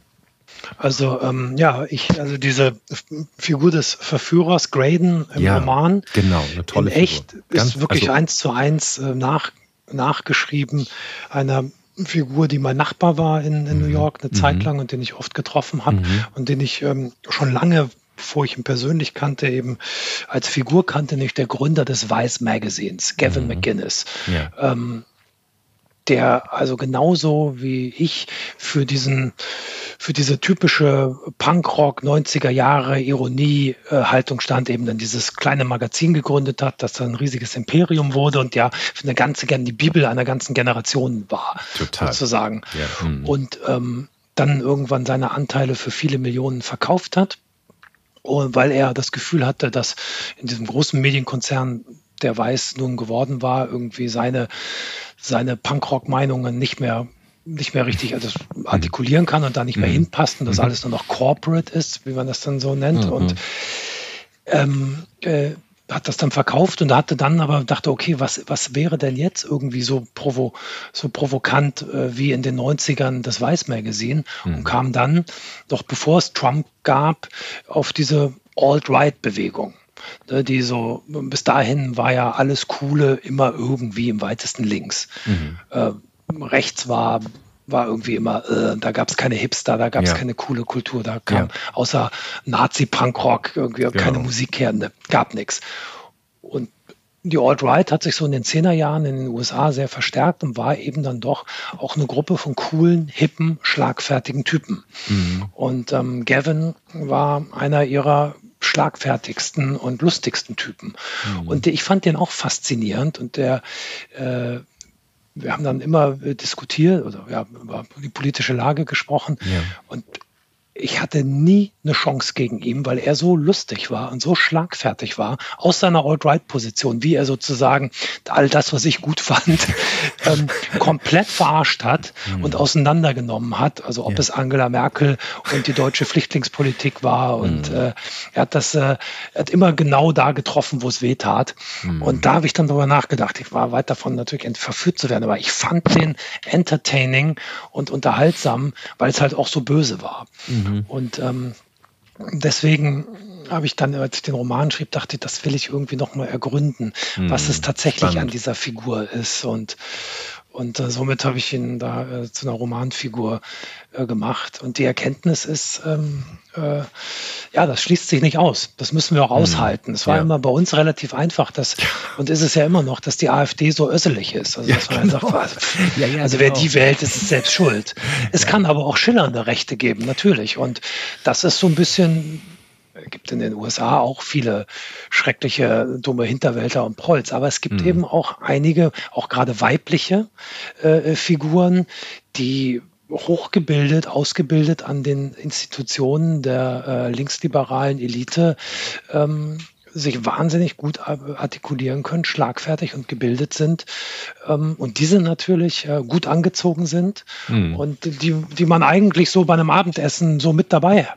Also ähm, ja, ich also diese Figur des Verführers Graydon im ja, Roman, genau, eine tolle in echt Figur. Ganz, ist wirklich also, eins zu eins äh, nach, nachgeschrieben einer Figur, die mein Nachbar war in, in mhm. New York eine mhm. Zeit lang und den ich oft getroffen habe mhm. und den ich ähm, schon lange bevor ich ihn persönlich kannte, eben als Figur kannte, nicht der Gründer des Vice Magazines, Gavin mhm. McGinnis. Ja. Ähm, der also genauso wie ich für diesen für diese typische Punkrock 90er Jahre Ironie äh, Haltung stand, eben dann dieses kleine Magazin gegründet hat, das dann ein riesiges Imperium wurde und ja für eine ganze die Bibel einer ganzen Generation war, Total. sozusagen. Ja. Mhm. Und ähm, dann irgendwann seine Anteile für viele Millionen verkauft hat, weil er das Gefühl hatte, dass in diesem großen Medienkonzern der Weiß nun geworden war, irgendwie seine, seine Punkrock-Meinungen nicht mehr nicht mehr richtig also artikulieren kann und da nicht mehr mhm. hinpasst und das mhm. alles nur noch corporate ist, wie man das dann so nennt. Mhm. Und ähm, äh, hat das dann verkauft und hatte dann aber dachte, okay, was, was wäre denn jetzt irgendwie so, provo, so provokant äh, wie in den 90ern das Weiß Magazine mhm. und kam dann, doch bevor es Trump gab, auf diese Alt-Right-Bewegung. Ne, die so, bis dahin war ja alles Coole immer irgendwie im weitesten links. Mhm. Rechts war war irgendwie immer, äh, da gab es keine Hipster, da gab es ja. keine coole Kultur, da kam ja. außer Nazi-Punkrock irgendwie genau. keine Musik her, ne, gab nichts. Und die Alt-Right hat sich so in den Zehnerjahren in den USA sehr verstärkt und war eben dann doch auch eine Gruppe von coolen, hippen, schlagfertigen Typen. Mhm. Und ähm, Gavin war einer ihrer schlagfertigsten und lustigsten Typen. Mhm. Und ich fand den auch faszinierend und der äh, wir haben dann immer äh, diskutiert oder ja, über die politische Lage gesprochen. Ja. Und ich hatte nie eine Chance gegen ihn, weil er so lustig war und so schlagfertig war aus seiner Alt-Right-Position, wie er sozusagen all das, was ich gut fand, ähm, komplett verarscht hat mhm. und auseinandergenommen hat. Also ob ja. es Angela Merkel und die deutsche Flüchtlingspolitik war und mhm. äh, er hat das, äh, er hat immer genau da getroffen, wo es weh tat. Mhm. Und da habe ich dann darüber nachgedacht. Ich war weit davon natürlich verführt zu werden, aber ich fand den entertaining und unterhaltsam, weil es halt auch so böse war. Mhm. Und ähm, deswegen habe ich dann, als ich den Roman schrieb, dachte ich, das will ich irgendwie nochmal ergründen, mhm. was es tatsächlich Spannend. an dieser Figur ist. Und, und äh, somit habe ich ihn da äh, zu einer Romanfigur äh, gemacht. Und die Erkenntnis ist, ähm, äh, ja, das schließt sich nicht aus. Das müssen wir auch mhm. aushalten. Es war ja. immer bei uns relativ einfach, dass, und ist es ja immer noch, dass die AfD so össelig ist. Also, ja, genau. sagt, ja, ja, also genau. wer die wählt, ist es selbst schuld. Es kann aber auch schillernde Rechte geben, natürlich. Und das ist so ein bisschen gibt in den USA auch viele schreckliche, dumme Hinterwälter und Prolls, aber es gibt mhm. eben auch einige, auch gerade weibliche äh, Figuren, die hochgebildet, ausgebildet an den Institutionen der äh, linksliberalen Elite ähm, sich wahnsinnig gut artikulieren können, schlagfertig und gebildet sind ähm, und diese natürlich äh, gut angezogen sind mhm. und die, die man eigentlich so bei einem Abendessen so mit dabei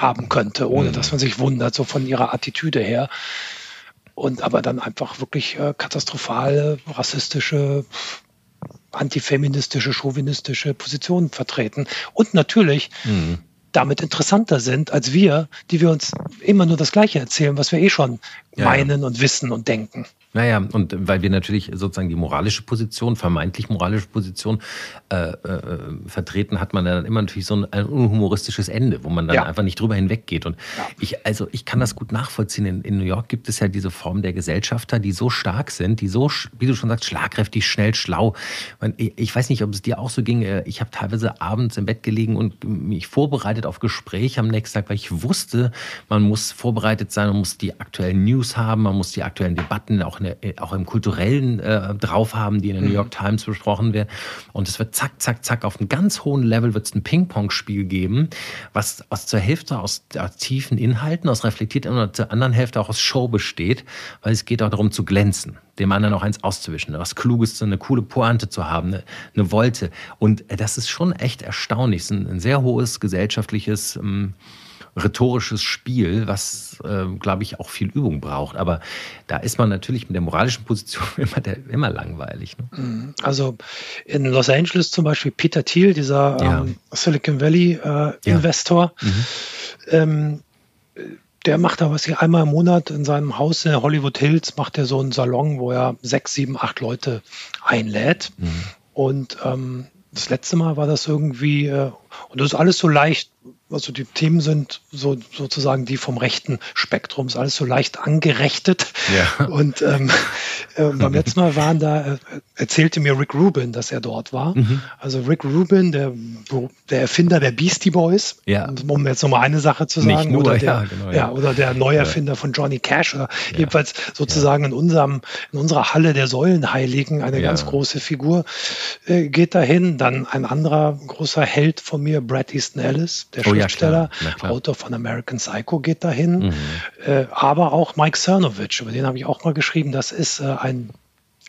haben könnte, ohne mhm. dass man sich wundert, so von ihrer Attitüde her. Und aber dann einfach wirklich äh, katastrophale, rassistische, antifeministische, chauvinistische Positionen vertreten. Und natürlich mhm. damit interessanter sind als wir, die wir uns immer nur das Gleiche erzählen, was wir eh schon ja, meinen und wissen und denken. Naja, und weil wir natürlich sozusagen die moralische Position, vermeintlich moralische Position äh, äh, vertreten, hat man dann immer natürlich so ein, ein unhumoristisches Ende, wo man dann ja. einfach nicht drüber hinweggeht. Und ja. ich, also ich kann das gut nachvollziehen. In, in, New York gibt es ja diese Form der Gesellschafter, die so stark sind, die so, wie du schon sagst, schlagkräftig, schnell, schlau. Ich, ich weiß nicht, ob es dir auch so ging. Äh, ich habe teilweise abends im Bett gelegen und mich vorbereitet auf Gespräche am nächsten Tag, weil ich wusste, man muss vorbereitet sein, man muss die aktuellen News haben, man muss die aktuellen Debatten auch der, äh, auch im kulturellen äh, drauf haben, die in der New York mhm. Times besprochen werden. Und es wird zack, zack, zack, auf einem ganz hohen Level wird es ein Ping-Pong-Spiel geben, was aus zur Hälfte aus tiefen Inhalten, aus reflektierten und zur anderen Hälfte auch aus Show besteht, weil es geht auch darum zu glänzen, dem anderen auch eins auszuwischen, was Kluges, eine coole Pointe zu haben, eine, eine Wolte. Und das ist schon echt erstaunlich. Es ist ein, ein sehr hohes gesellschaftliches ähm, rhetorisches Spiel, was, äh, glaube ich, auch viel Übung braucht. Aber da ist man natürlich mit der moralischen Position immer, der, immer langweilig. Ne? Mhm. Also in Los Angeles zum Beispiel Peter Thiel, dieser ja. ähm, Silicon Valley äh, Investor, ja. mhm. ähm, der macht da was hier einmal im Monat in seinem Haus in Hollywood Hills, macht er so einen Salon, wo er sechs, sieben, acht Leute einlädt. Mhm. Und ähm, das letzte Mal war das irgendwie äh, und das ist alles so leicht also die Themen sind so sozusagen die vom rechten Spektrum, ist alles so leicht angerechtet. Ja. Und ähm, äh, beim letzten Mal waren da, äh, erzählte mir Rick Rubin, dass er dort war. Mhm. Also Rick Rubin, der, der Erfinder der Beastie Boys, ja. um jetzt nochmal eine Sache zu sagen, nur, oder, der, ja, genau, ja. oder der Neuerfinder von Johnny Cash, oder jedenfalls sozusagen in unserem, in unserer Halle der Säulenheiligen, eine ganz große Figur, äh, geht dahin. Dann ein anderer großer Held von mir, Brad Easton Ellis, der oh, Schriftsteller, Autor von American Psycho geht dahin, mhm. äh, aber auch Mike Cernovich, über den habe ich auch mal geschrieben, das ist äh, ein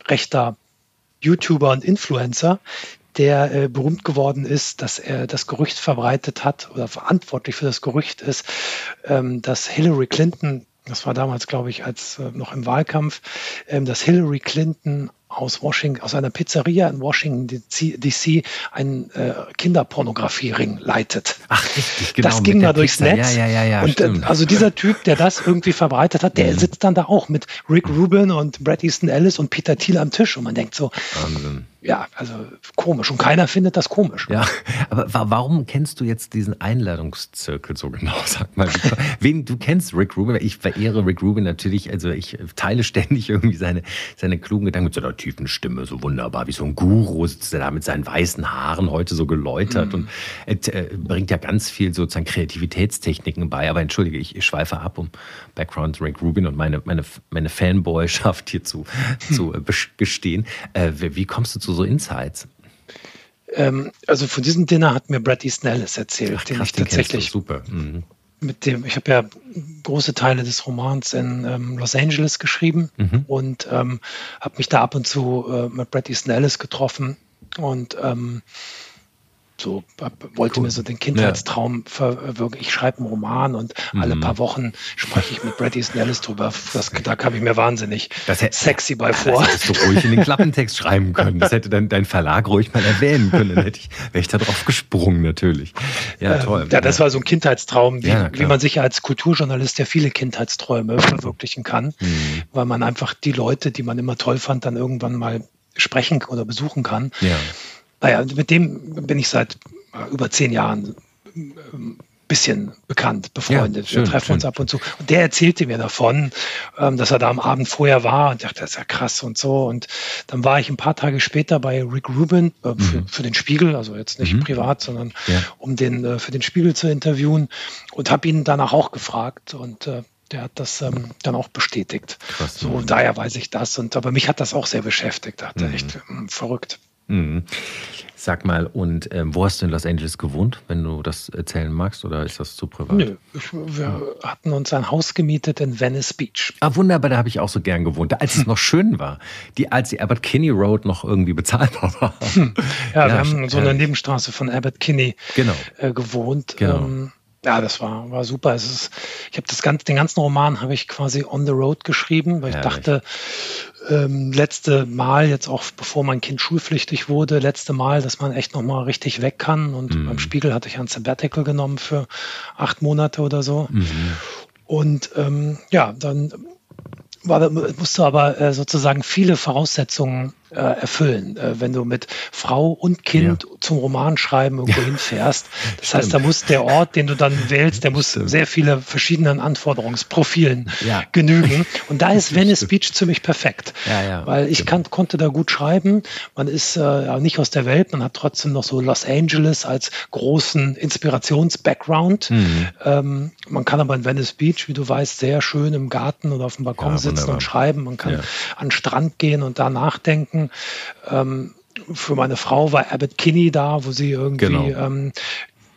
rechter YouTuber und Influencer, der äh, berühmt geworden ist, dass er das Gerücht verbreitet hat oder verantwortlich für das Gerücht ist, ähm, dass Hillary Clinton, das war damals, glaube ich, als äh, noch im Wahlkampf, ähm, dass Hillary Clinton aus Washington, aus einer Pizzeria in Washington DC einen äh, Kinderpornografiering leitet. Ach, richtig, genau. Das ging da durchs Pizza. Netz. Ja, ja, ja, und äh, also dieser Typ, der das irgendwie verbreitet hat, der mhm. sitzt dann da auch mit Rick Rubin und Brad Easton Ellis und Peter Thiel am Tisch und man denkt so, Wahnsinn ja, also komisch. Und keiner findet das komisch. Ja, aber warum kennst du jetzt diesen Einladungszirkel so genau? Sag mal, wen du kennst Rick Rubin? Ich verehre Rick Rubin natürlich. Also ich teile ständig irgendwie seine, seine klugen Gedanken mit so einer tiefen Stimme, so wunderbar, wie so ein Guru sitzt er da mit seinen weißen Haaren heute so geläutert mhm. und äh, bringt ja ganz viel sozusagen Kreativitätstechniken bei. Aber entschuldige, ich, ich schweife ab, um Background Rick Rubin und meine, meine, meine Fanboyschaft hier zu, zu äh, gestehen. Äh, wie kommst du zu so Insights? Ähm, also von diesem Dinner hat mir Brad Easton Ellis erzählt, Ach, krass, den ich tatsächlich super. Mhm. mit dem, ich habe ja große Teile des Romans in ähm, Los Angeles geschrieben mhm. und ähm, habe mich da ab und zu äh, mit Brad Easton Ellis getroffen und ähm, so wollte cool. mir so den Kindheitstraum ja. verwirklichen. Ich schreibe einen Roman und mhm. alle paar Wochen spreche ich mit Brad Easton Ellis drüber. Das, da kam ich mir wahnsinnig das hätte, sexy bei vor. Das hättest du ruhig in den Klappentext schreiben können. Das hätte dann dein Verlag ruhig mal erwähnen können. Dann hätte ich, wäre ich da drauf gesprungen natürlich. Ja, ähm, toll. Ja, das war so ein Kindheitstraum, wie, ja, wie man sich als Kulturjournalist ja viele Kindheitsträume verwirklichen kann, mhm. weil man einfach die Leute, die man immer toll fand, dann irgendwann mal sprechen oder besuchen kann. Ja. Naja, mit dem bin ich seit äh, über zehn Jahren ein ähm, bisschen bekannt, befreundet. Ja, schön, Wir treffen schön. uns ab und zu. Und der erzählte mir davon, ähm, dass er da am Abend vorher war und dachte, das ist ja krass und so. Und dann war ich ein paar Tage später bei Rick Rubin äh, für, mhm. für, den Spiegel, also jetzt nicht mhm. privat, sondern ja. um den äh, für den Spiegel zu interviewen und habe ihn danach auch gefragt und der hat das ähm, dann auch bestätigt. Krass, so, daher weiß ich das. Und aber mich hat das auch sehr beschäftigt. Dachte mhm. echt ähm, verrückt. Mhm. Sag mal, und ähm, wo hast du in Los Angeles gewohnt, wenn du das erzählen magst, oder ist das zu privat? Nö, ich, wir hatten uns ein Haus gemietet in Venice Beach. Ah, wunderbar, da habe ich auch so gern gewohnt, als es noch schön war. Die, als die Abbott Kinney Road noch irgendwie bezahlbar war. Hm. Ja, ja, wir haben so in der Nebenstraße von Abbott Kinney genau. äh, gewohnt. Genau. Ähm, ja, das war, war super. Es ist, ich habe das ganze, den ganzen Roman habe ich quasi on the road geschrieben, weil ich Herrlich. dachte, ähm, letzte Mal, jetzt auch bevor mein Kind schulpflichtig wurde, letzte Mal, dass man echt nochmal richtig weg kann. Und mhm. beim Spiegel hatte ich ein Sabbatical genommen für acht Monate oder so. Mhm. Und ähm, ja, dann war, musst du aber äh, sozusagen viele Voraussetzungen äh, erfüllen, äh, wenn du mit Frau und Kind ja. zum Romanschreiben irgendwo ja. hinfährst. Das Stimmt. heißt, da muss der Ort, den du dann wählst, der muss Stimmt. sehr viele verschiedenen Anforderungsprofilen ja. genügen. Und da ist Venice Beach ziemlich perfekt, weil ich kann, konnte da gut schreiben. Man ist äh, nicht aus der Welt, man hat trotzdem noch so Los Angeles als großen Inspirations-Background. Mhm. Ähm, man kann aber in Venice Beach, wie du weißt, sehr schön im Garten oder auf dem Balkon sitzen und schreiben. Man kann an den Strand gehen und da nachdenken gucken. Ähm, für meine Frau war Abbott Kinney da, wo sie irgendwie genau. ähm,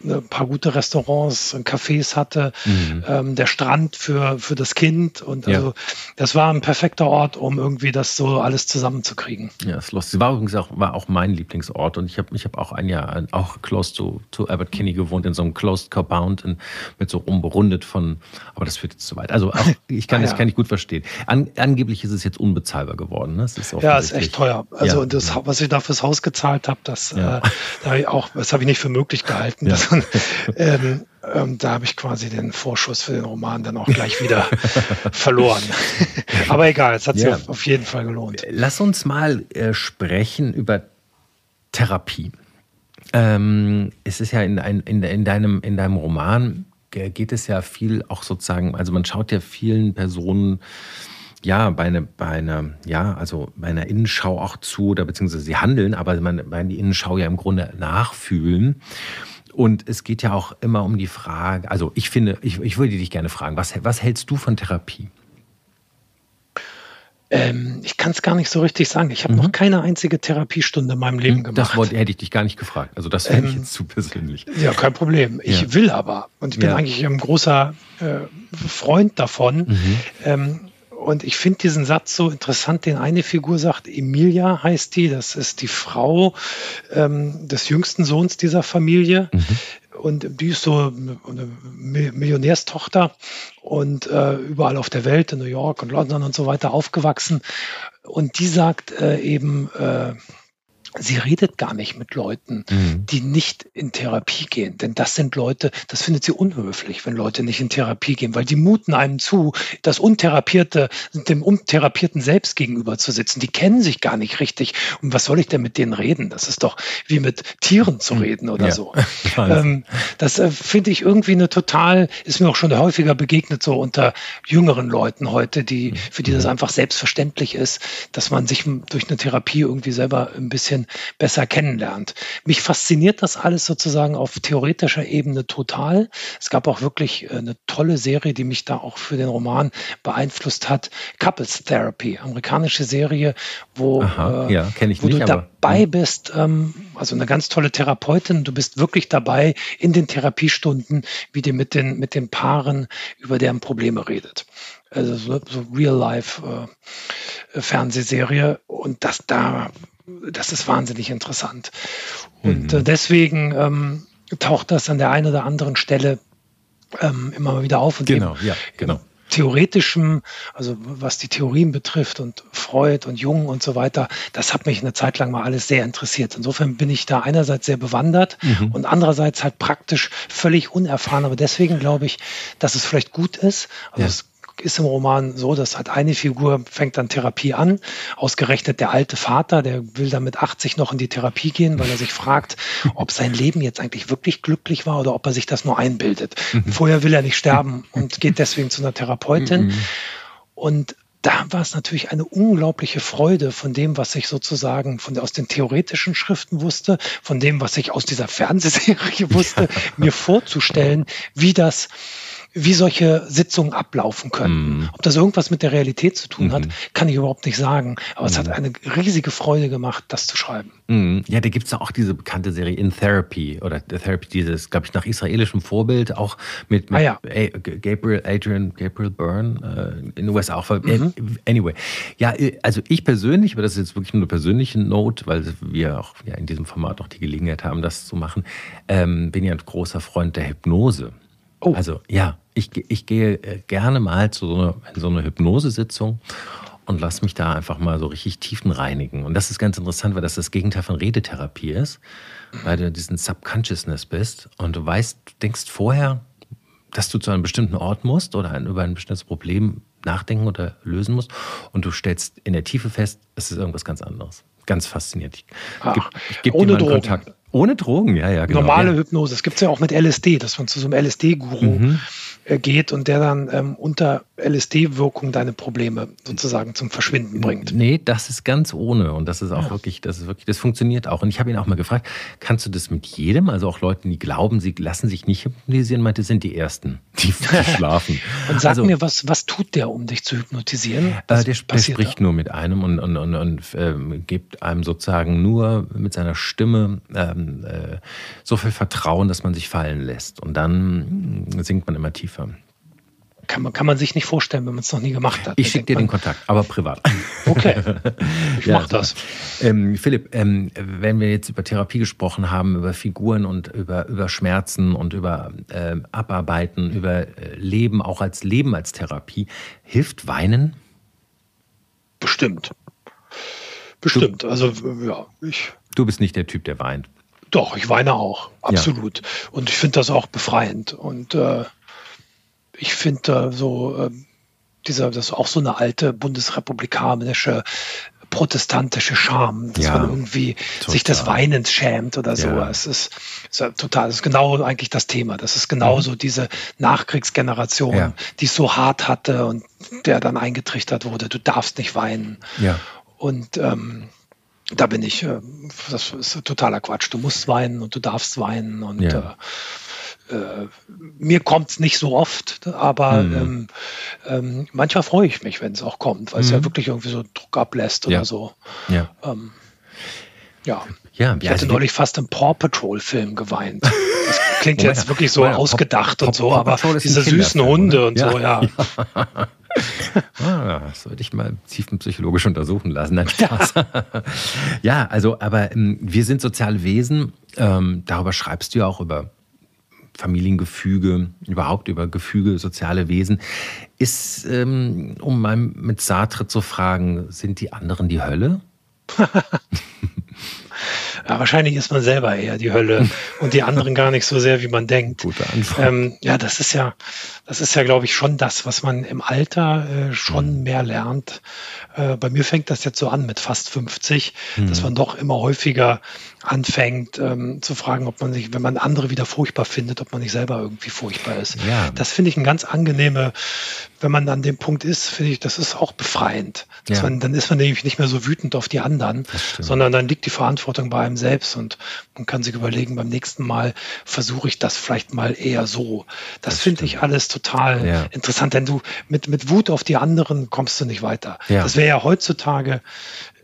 ein paar gute Restaurants, Cafés hatte, mhm. ähm, der Strand für, für das Kind. Und ja. also das war ein perfekter Ort, um irgendwie das so alles zusammenzukriegen. Ja, das Lost. Sie war übrigens auch, war auch mein Lieblingsort. Und ich habe ich hab auch ein Jahr auch close to, to Abbott Kinney gewohnt, in so einem Closed Compound in, mit so umrundet von, aber das führt jetzt zu weit. Also auch, ich kann ah, das ja. kann ich gut verstehen. An, angeblich ist es jetzt unbezahlbar geworden. Ne? ist ja, ist echt teuer. Also ja. das, was ich da fürs Haus gezahlt habe, das, äh, da auch, das habe ich nicht für möglich gehalten. Das ähm, ähm, da habe ich quasi den Vorschuss für den Roman dann auch gleich wieder verloren. Aber egal, es hat sich auf, auf, jeden Fall gelohnt. Lass uns mal äh, sprechen über Therapie. Ähm, es ist ja in, in, in, deinem, in deinem Roman geht es ja viel auch sozusagen, also man schaut ja vielen Personen ja, bei, eine, bei einer, ja, also bei einer Innenschau auch zu, oder beziehungsweise sie handeln, aber man bei die Innenschau ja im Grunde nachfühlen. Und es geht ja auch immer um die Frage, also ich finde, ich, ich würde dich gerne fragen, was, was hältst du von Therapie? Ähm, ich kann es gar nicht so richtig sagen. Ich habe mhm. noch keine einzige Therapiestunde in meinem Leben gemacht. Das Wort hätte ich dich gar nicht gefragt. Also das finde ähm, ich jetzt zu persönlich. Ja, kein Problem. Ich ja. will aber. Und ich bin ja. eigentlich ein großer äh, Freund davon. Mhm. Ähm, und ich finde diesen Satz so interessant, den eine Figur sagt, Emilia heißt die, das ist die Frau ähm, des jüngsten Sohns dieser Familie. Mhm. Und die ist so eine Millionärstochter und äh, überall auf der Welt, in New York und London und so weiter aufgewachsen. Und die sagt äh, eben, äh, sie redet gar nicht mit Leuten, mhm. die nicht in Therapie gehen. Denn das sind Leute, das findet sie unhöflich, wenn Leute nicht in Therapie gehen, weil die muten einem zu, das Untherapierte, dem Untherapierten selbst gegenüber zu sitzen. Die kennen sich gar nicht richtig. Und was soll ich denn mit denen reden? Das ist doch wie mit Tieren zu mhm. reden oder ja. so. ähm, das äh, finde ich irgendwie eine total, ist mir auch schon häufiger begegnet, so unter jüngeren Leuten heute, die, für die das mhm. einfach selbstverständlich ist, dass man sich durch eine Therapie irgendwie selber ein bisschen besser kennenlernt. Mich fasziniert das alles sozusagen auf theoretischer Ebene total. Es gab auch wirklich äh, eine tolle Serie, die mich da auch für den Roman beeinflusst hat. Couples Therapy, amerikanische Serie, wo, Aha, äh, ja, wo nicht, du dabei bist, ähm, also eine ganz tolle Therapeutin. Du bist wirklich dabei in den Therapiestunden, wie die mit den, mit den Paaren über deren Probleme redet. Also so, so Real-Life-Fernsehserie. Äh, und das da das ist wahnsinnig interessant. Und mhm. äh, deswegen ähm, taucht das an der einen oder anderen Stelle ähm, immer mal wieder auf. Und genau, ja, genau. Theoretischem, also was die Theorien betrifft und Freud und Jung und so weiter, das hat mich eine Zeit lang mal alles sehr interessiert. Insofern bin ich da einerseits sehr bewandert mhm. und andererseits halt praktisch völlig unerfahren. Aber deswegen glaube ich, dass es vielleicht gut ist. Also ja. es ist im Roman so, dass halt eine Figur fängt dann Therapie an. Ausgerechnet der alte Vater, der will dann mit 80 noch in die Therapie gehen, weil er sich fragt, ob sein Leben jetzt eigentlich wirklich glücklich war oder ob er sich das nur einbildet. Mhm. Vorher will er nicht sterben und geht deswegen zu einer Therapeutin. Mhm. Und da war es natürlich eine unglaubliche Freude von dem, was ich sozusagen von aus den theoretischen Schriften wusste, von dem, was ich aus dieser Fernsehserie wusste, mir vorzustellen, wie das wie solche Sitzungen ablaufen können. Mm. Ob das irgendwas mit der Realität zu tun hat, mhm. kann ich überhaupt nicht sagen. Aber mm. es hat mhm. eine riesige Freude gemacht, das zu schreiben. Mhm. Ja, da gibt es ja auch diese bekannte Serie In Therapy oder The Therapy, dieses, glaube ich, nach israelischem Vorbild, auch mit, mit ah, ja. Gabriel Adrian, Gabriel Byrne äh, in den USA auch. Mhm. Anyway, ja, äh, also ich persönlich, aber das ist jetzt wirklich nur eine persönliche Note, weil wir auch ja, in diesem Format auch die Gelegenheit haben, das zu machen, ähm, bin ja ein großer Freund der Hypnose. Oh. Also ja, ich, ich gehe äh, gerne mal zu so einer, in so eine Hypnosesitzung und lass mich da einfach mal so richtig tiefen reinigen. Und das ist ganz interessant, weil das das Gegenteil von Redetherapie ist, weil du diesen Subconsciousness bist und du weißt, denkst vorher, dass du zu einem bestimmten Ort musst oder über ein bestimmtes Problem nachdenken oder lösen musst und du stellst in der Tiefe fest, es ist irgendwas ganz anderes. Ganz faszinierend. Ich, Ach, geb, ich gebe dir mal einen Kontakt. Ohne Drogen, ja, ja, genau. Normale ja. Hypnose. Das gibt es ja auch mit LSD, dass man zu so einem LSD-Guru mhm. Äh, geht und der dann ähm, unter LSD-Wirkung deine Probleme sozusagen zum Verschwinden bringt. Nee, das ist ganz ohne und das ist auch ja. wirklich, das ist wirklich, das funktioniert auch. Und ich habe ihn auch mal gefragt, kannst du das mit jedem, also auch Leuten, die glauben, sie lassen sich nicht hypnotisieren, meinte, sind die Ersten, die, die schlafen. und sag also, mir, was, was tut der, um dich zu hypnotisieren? Äh, der, der, spricht da? nur mit einem und, und, und, und äh, gibt einem sozusagen nur mit seiner Stimme ähm, äh, so viel Vertrauen, dass man sich fallen lässt. Und dann sinkt man immer tiefer. Kann man, kann man sich nicht vorstellen, wenn man es noch nie gemacht hat. Ich schicke dir den Kontakt, aber privat. Okay, ich ja, mach das. Ähm, Philipp, ähm, wenn wir jetzt über Therapie gesprochen haben, über Figuren und über, über Schmerzen und über äh, Abarbeiten, über äh, Leben, auch als Leben als Therapie, hilft Weinen? Bestimmt. Bestimmt. Du, also, ja, ich. Du bist nicht der Typ, der weint. Doch, ich weine auch, absolut. Ja. Und ich finde das auch befreiend. Und äh, ich finde so, äh, dieser, das ist auch so eine alte bundesrepublikanische protestantische Charme, dass ja, man irgendwie total. sich des Weinens schämt oder so. Ja. Es ist, ist ja total, das ist genau eigentlich das Thema. Das ist genauso mhm. diese Nachkriegsgeneration, ja. die es so hart hatte und der dann eingetrichtert wurde, du darfst nicht weinen. Ja. Und ähm, da bin ich, äh, das ist totaler Quatsch. Du musst weinen und du darfst weinen und äh, äh, mir kommt es nicht so oft, aber mhm. ähm, ähm, manchmal freue ich mich, wenn es auch kommt, weil es ja mhm. wirklich irgendwie so Druck ablässt oder ja. so. Ja. Ähm, ja. ja. Ich hatte neulich fast im Paw Patrol-Film geweint. Das klingt oh, jetzt wirklich so ausgedacht Paw, und so, Paw aber diese süßen Hunde und so, ja. ah, das sollte ich mal tiefenpsychologisch untersuchen lassen. Nein, Spaß. ja, also, aber ähm, wir sind soziale Wesen. Ähm, darüber schreibst du ja auch über Familiengefüge, überhaupt über Gefüge, soziale Wesen. Ist, ähm, um mal mit Sartre zu fragen, sind die anderen die Hölle? Ja, wahrscheinlich ist man selber eher die Hölle und die anderen gar nicht so sehr, wie man denkt. Gute Antwort. Ähm, ja, das ist ja, das ist ja, glaube ich, schon das, was man im Alter äh, schon mhm. mehr lernt. Äh, bei mir fängt das jetzt so an mit fast 50, mhm. dass man doch immer häufiger anfängt ähm, zu fragen, ob man sich, wenn man andere wieder furchtbar findet, ob man nicht selber irgendwie furchtbar ist. Ja. Das finde ich ein ganz angenehme, wenn man an dem Punkt ist, finde ich, das ist auch befreiend. Ja. Man, dann ist man nämlich nicht mehr so wütend auf die anderen, sondern dann liegt die Verantwortung bei einem selbst und man kann sich überlegen, beim nächsten Mal versuche ich das vielleicht mal eher so. Das, das finde ich alles total ja. interessant, denn du mit, mit Wut auf die anderen kommst du nicht weiter. Ja. Das wäre ja heutzutage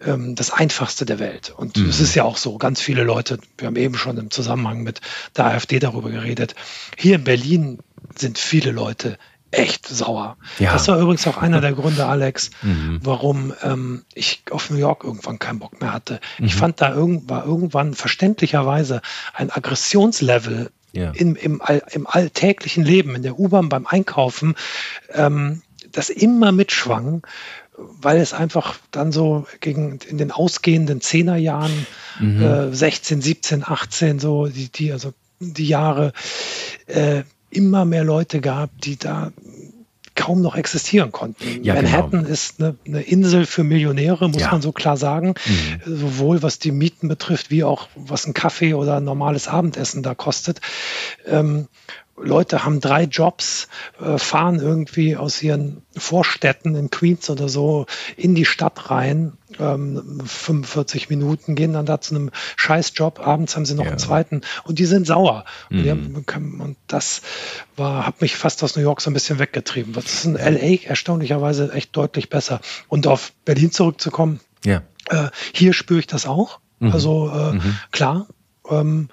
ähm, das Einfachste der Welt. Und mhm. es ist ja auch so, ganz viele Leute, wir haben eben schon im Zusammenhang mit der AfD darüber geredet, hier in Berlin sind viele Leute echt sauer. Ja. Das war übrigens auch einer der Gründe, Alex, mhm. warum ähm, ich auf New York irgendwann keinen Bock mehr hatte. Mhm. Ich fand da irgend, war irgendwann verständlicherweise ein Aggressionslevel ja. in, im, im alltäglichen Leben, in der U-Bahn, beim Einkaufen, ähm, das immer mitschwang, weil es einfach dann so gegen in den ausgehenden Zehnerjahren, mhm. äh, 16, 17, 18, so die, die, also die Jahre, äh, immer mehr Leute gab, die da kaum noch existieren konnten. Ja, Manhattan genau. ist eine, eine, Insel für Millionäre, muss ja. man so klar sagen. Mhm. Sowohl was die Mieten betrifft, wie auch was ein Kaffee oder ein normales Abendessen da kostet. Ähm, Leute haben drei Jobs, äh, fahren irgendwie aus ihren Vorstädten in Queens oder so in die Stadt rein, ähm, 45 Minuten, gehen dann da zu einem Scheißjob, abends haben sie noch ja. einen zweiten und die sind sauer. Mhm. Und, das war, hat mich fast aus New York so ein bisschen weggetrieben. Das ist in LA erstaunlicherweise echt deutlich besser. Und auf Berlin zurückzukommen, ja. äh, hier spüre ich das auch. Mhm. Also äh, mhm. klar, ähm,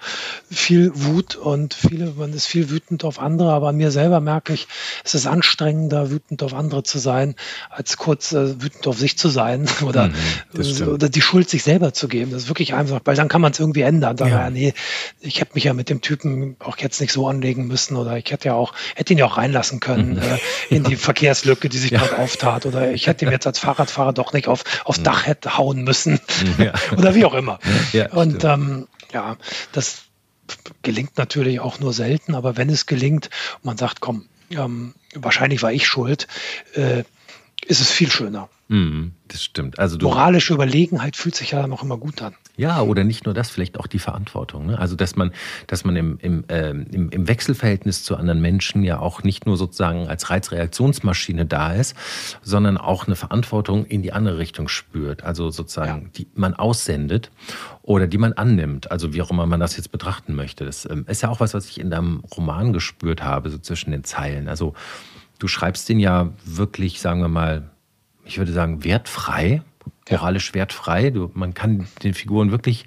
viel Wut und viele, man ist viel wütend auf andere, aber mir selber merke ich, es ist anstrengender, wütend auf andere zu sein, als kurz äh, wütend auf sich zu sein oder, mhm, oder die Schuld sich selber zu geben. Das ist wirklich einfach, weil dann kann man es irgendwie ändern. Dann, ja. nee, ich hätte mich ja mit dem Typen auch jetzt nicht so anlegen müssen oder ich hätte ja auch, hätte ihn ja auch reinlassen können mhm. äh, in die Verkehrslücke, die sich ja. gerade auftat oder ich hätte ihm jetzt als Fahrradfahrer doch nicht auf, aufs mhm. Dach hätte hauen müssen ja. oder wie auch immer. und ähm, ja, das gelingt natürlich auch nur selten, aber wenn es gelingt man sagt, komm, ähm, wahrscheinlich war ich schuld, äh, ist es viel schöner. Mm, das stimmt. Also Moralische Überlegenheit fühlt sich ja noch immer gut an. Ja, oder nicht nur das, vielleicht auch die Verantwortung. Ne? Also dass man, dass man im, im, äh, im, im Wechselverhältnis zu anderen Menschen ja auch nicht nur sozusagen als Reizreaktionsmaschine da ist, sondern auch eine Verantwortung in die andere Richtung spürt. Also sozusagen, ja. die man aussendet oder die man annimmt. Also wie auch immer man das jetzt betrachten möchte. Das ähm, ist ja auch was, was ich in deinem Roman gespürt habe, so zwischen den Zeilen. Also du schreibst den ja wirklich, sagen wir mal, ich würde sagen, wertfrei, moralisch wertfrei. Du, man kann den Figuren wirklich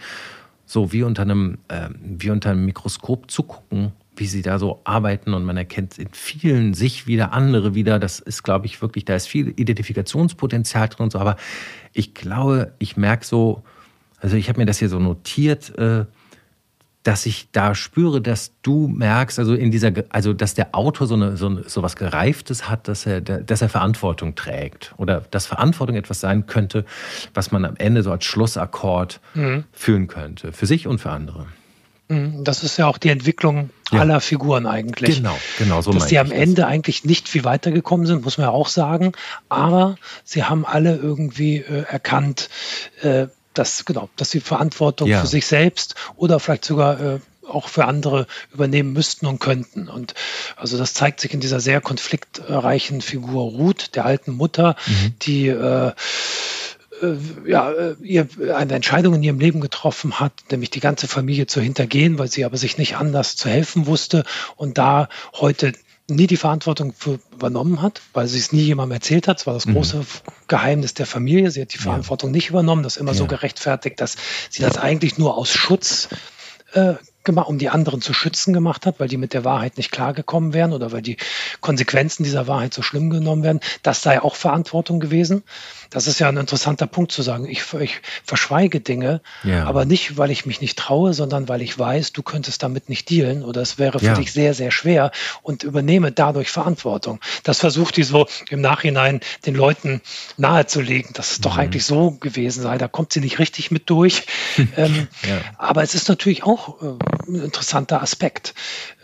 so wie unter einem, äh, wie unter einem Mikroskop zugucken, wie sie da so arbeiten und man erkennt in vielen sich wieder andere wieder. Das ist, glaube ich, wirklich, da ist viel Identifikationspotenzial drin und so. Aber ich glaube, ich merke so, also ich habe mir das hier so notiert, äh, dass ich da spüre, dass du merkst, also in dieser, also dass der Autor so, eine, so, so was Gereiftes hat, dass er, dass er Verantwortung trägt oder dass Verantwortung etwas sein könnte, was man am Ende so als Schlussakkord mhm. führen könnte, für sich und für andere. Mhm, das ist ja auch die Entwicklung ja. aller Figuren eigentlich. Genau, genau so. Dass die am Ende das. eigentlich nicht viel weitergekommen sind, muss man ja auch sagen. Aber sie haben alle irgendwie äh, erkannt, äh, dass, genau, dass sie Verantwortung ja. für sich selbst oder vielleicht sogar äh, auch für andere übernehmen müssten und könnten. Und also das zeigt sich in dieser sehr konfliktreichen Figur Ruth, der alten Mutter, mhm. die äh, äh, ja, äh, ihr eine Entscheidung in ihrem Leben getroffen hat, nämlich die ganze Familie zu hintergehen, weil sie aber sich nicht anders zu helfen wusste und da heute nie die Verantwortung für übernommen hat, weil sie es nie jemandem erzählt hat. Das war das mhm. große Geheimnis der Familie. Sie hat die Verantwortung ja. nicht übernommen. Das ist immer ja. so gerechtfertigt, dass sie das eigentlich nur aus Schutz äh, gemacht, um die anderen zu schützen gemacht hat, weil die mit der Wahrheit nicht klargekommen wären oder weil die Konsequenzen dieser Wahrheit so schlimm genommen werden. Das sei auch Verantwortung gewesen. Das ist ja ein interessanter Punkt zu sagen. Ich, ich verschweige Dinge, ja. aber nicht, weil ich mich nicht traue, sondern weil ich weiß, du könntest damit nicht dealen oder es wäre für ja. dich sehr, sehr schwer und übernehme dadurch Verantwortung. Das versucht die so im Nachhinein den Leuten nahezulegen, dass es mhm. doch eigentlich so gewesen sei. Da kommt sie nicht richtig mit durch. ähm, ja. Aber es ist natürlich auch äh, ein interessanter Aspekt.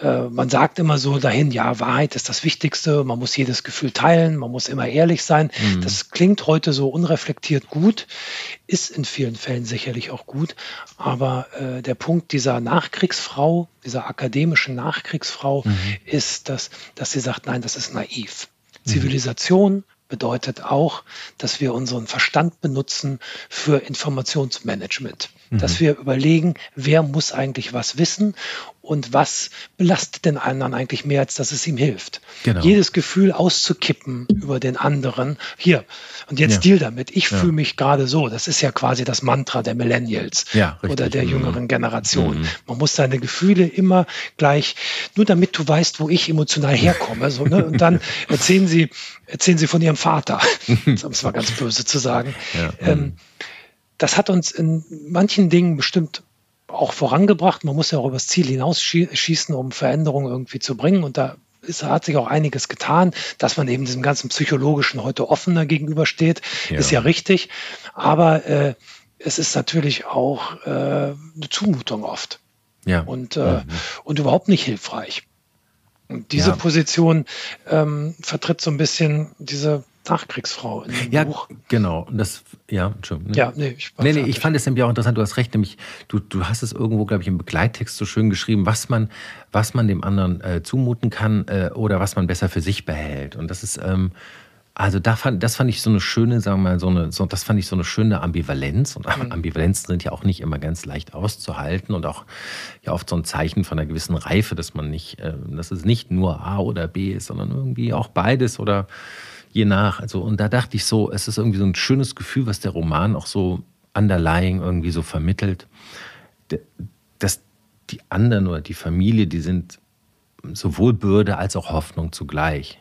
Äh, man sagt immer so dahin, ja, Wahrheit ist das Wichtigste, man muss jedes Gefühl teilen, man muss immer ehrlich sein. Mhm. Das klingt heute so unreflektiert gut, ist in vielen Fällen sicherlich auch gut, aber äh, der Punkt dieser Nachkriegsfrau, dieser akademischen Nachkriegsfrau, mhm. ist, dass, dass sie sagt, nein, das ist naiv. Mhm. Zivilisation bedeutet auch, dass wir unseren Verstand benutzen für Informationsmanagement. Mhm. Dass wir überlegen, wer muss eigentlich was wissen und was belastet den anderen eigentlich mehr, als dass es ihm hilft. Genau. Jedes Gefühl auszukippen über den anderen. Hier, und jetzt ja. deal damit. Ich ja. fühle mich gerade so. Das ist ja quasi das Mantra der Millennials ja, oder der mhm. jüngeren Generation. Mhm. Man muss seine Gefühle immer gleich, nur damit du weißt, wo ich emotional herkomme. So, ne? Und dann erzählen sie, erzählen sie von ihrem Vater, um es mal ganz böse zu sagen. Ähm, das hat uns in manchen Dingen bestimmt auch vorangebracht. Man muss ja auch übers Ziel hinausschießen, um Veränderungen irgendwie zu bringen. Und da ist, hat sich auch einiges getan, dass man eben diesem ganzen Psychologischen heute offener gegenübersteht, ja. ist ja richtig. Aber äh, es ist natürlich auch äh, eine Zumutung oft. Ja. Und, äh, mhm. und überhaupt nicht hilfreich. Und diese ja. Position ähm, vertritt so ein bisschen diese Nachkriegsfrau in dem ja, Buch. genau. Das, ja, Entschuldigung. Ne? Ja, nee, ich, nee, nee, ich fand es nämlich auch interessant. Du hast recht, nämlich du, du hast es irgendwo, glaube ich, im Begleittext so schön geschrieben, was man, was man dem anderen äh, zumuten kann äh, oder was man besser für sich behält. Und das ist, ähm, also da fand, das fand ich so eine schöne, sagen wir mal, so eine, so, das fand ich so eine schöne Ambivalenz. Und mhm. Ambivalenzen sind ja auch nicht immer ganz leicht auszuhalten und auch ja oft so ein Zeichen von einer gewissen Reife, dass man nicht, äh, dass es nicht nur A oder B ist, sondern irgendwie auch beides oder je nach. Also, und da dachte ich so, es ist irgendwie so ein schönes Gefühl, was der Roman auch so underlying irgendwie so vermittelt, dass die anderen oder die Familie, die sind sowohl Bürde als auch Hoffnung zugleich.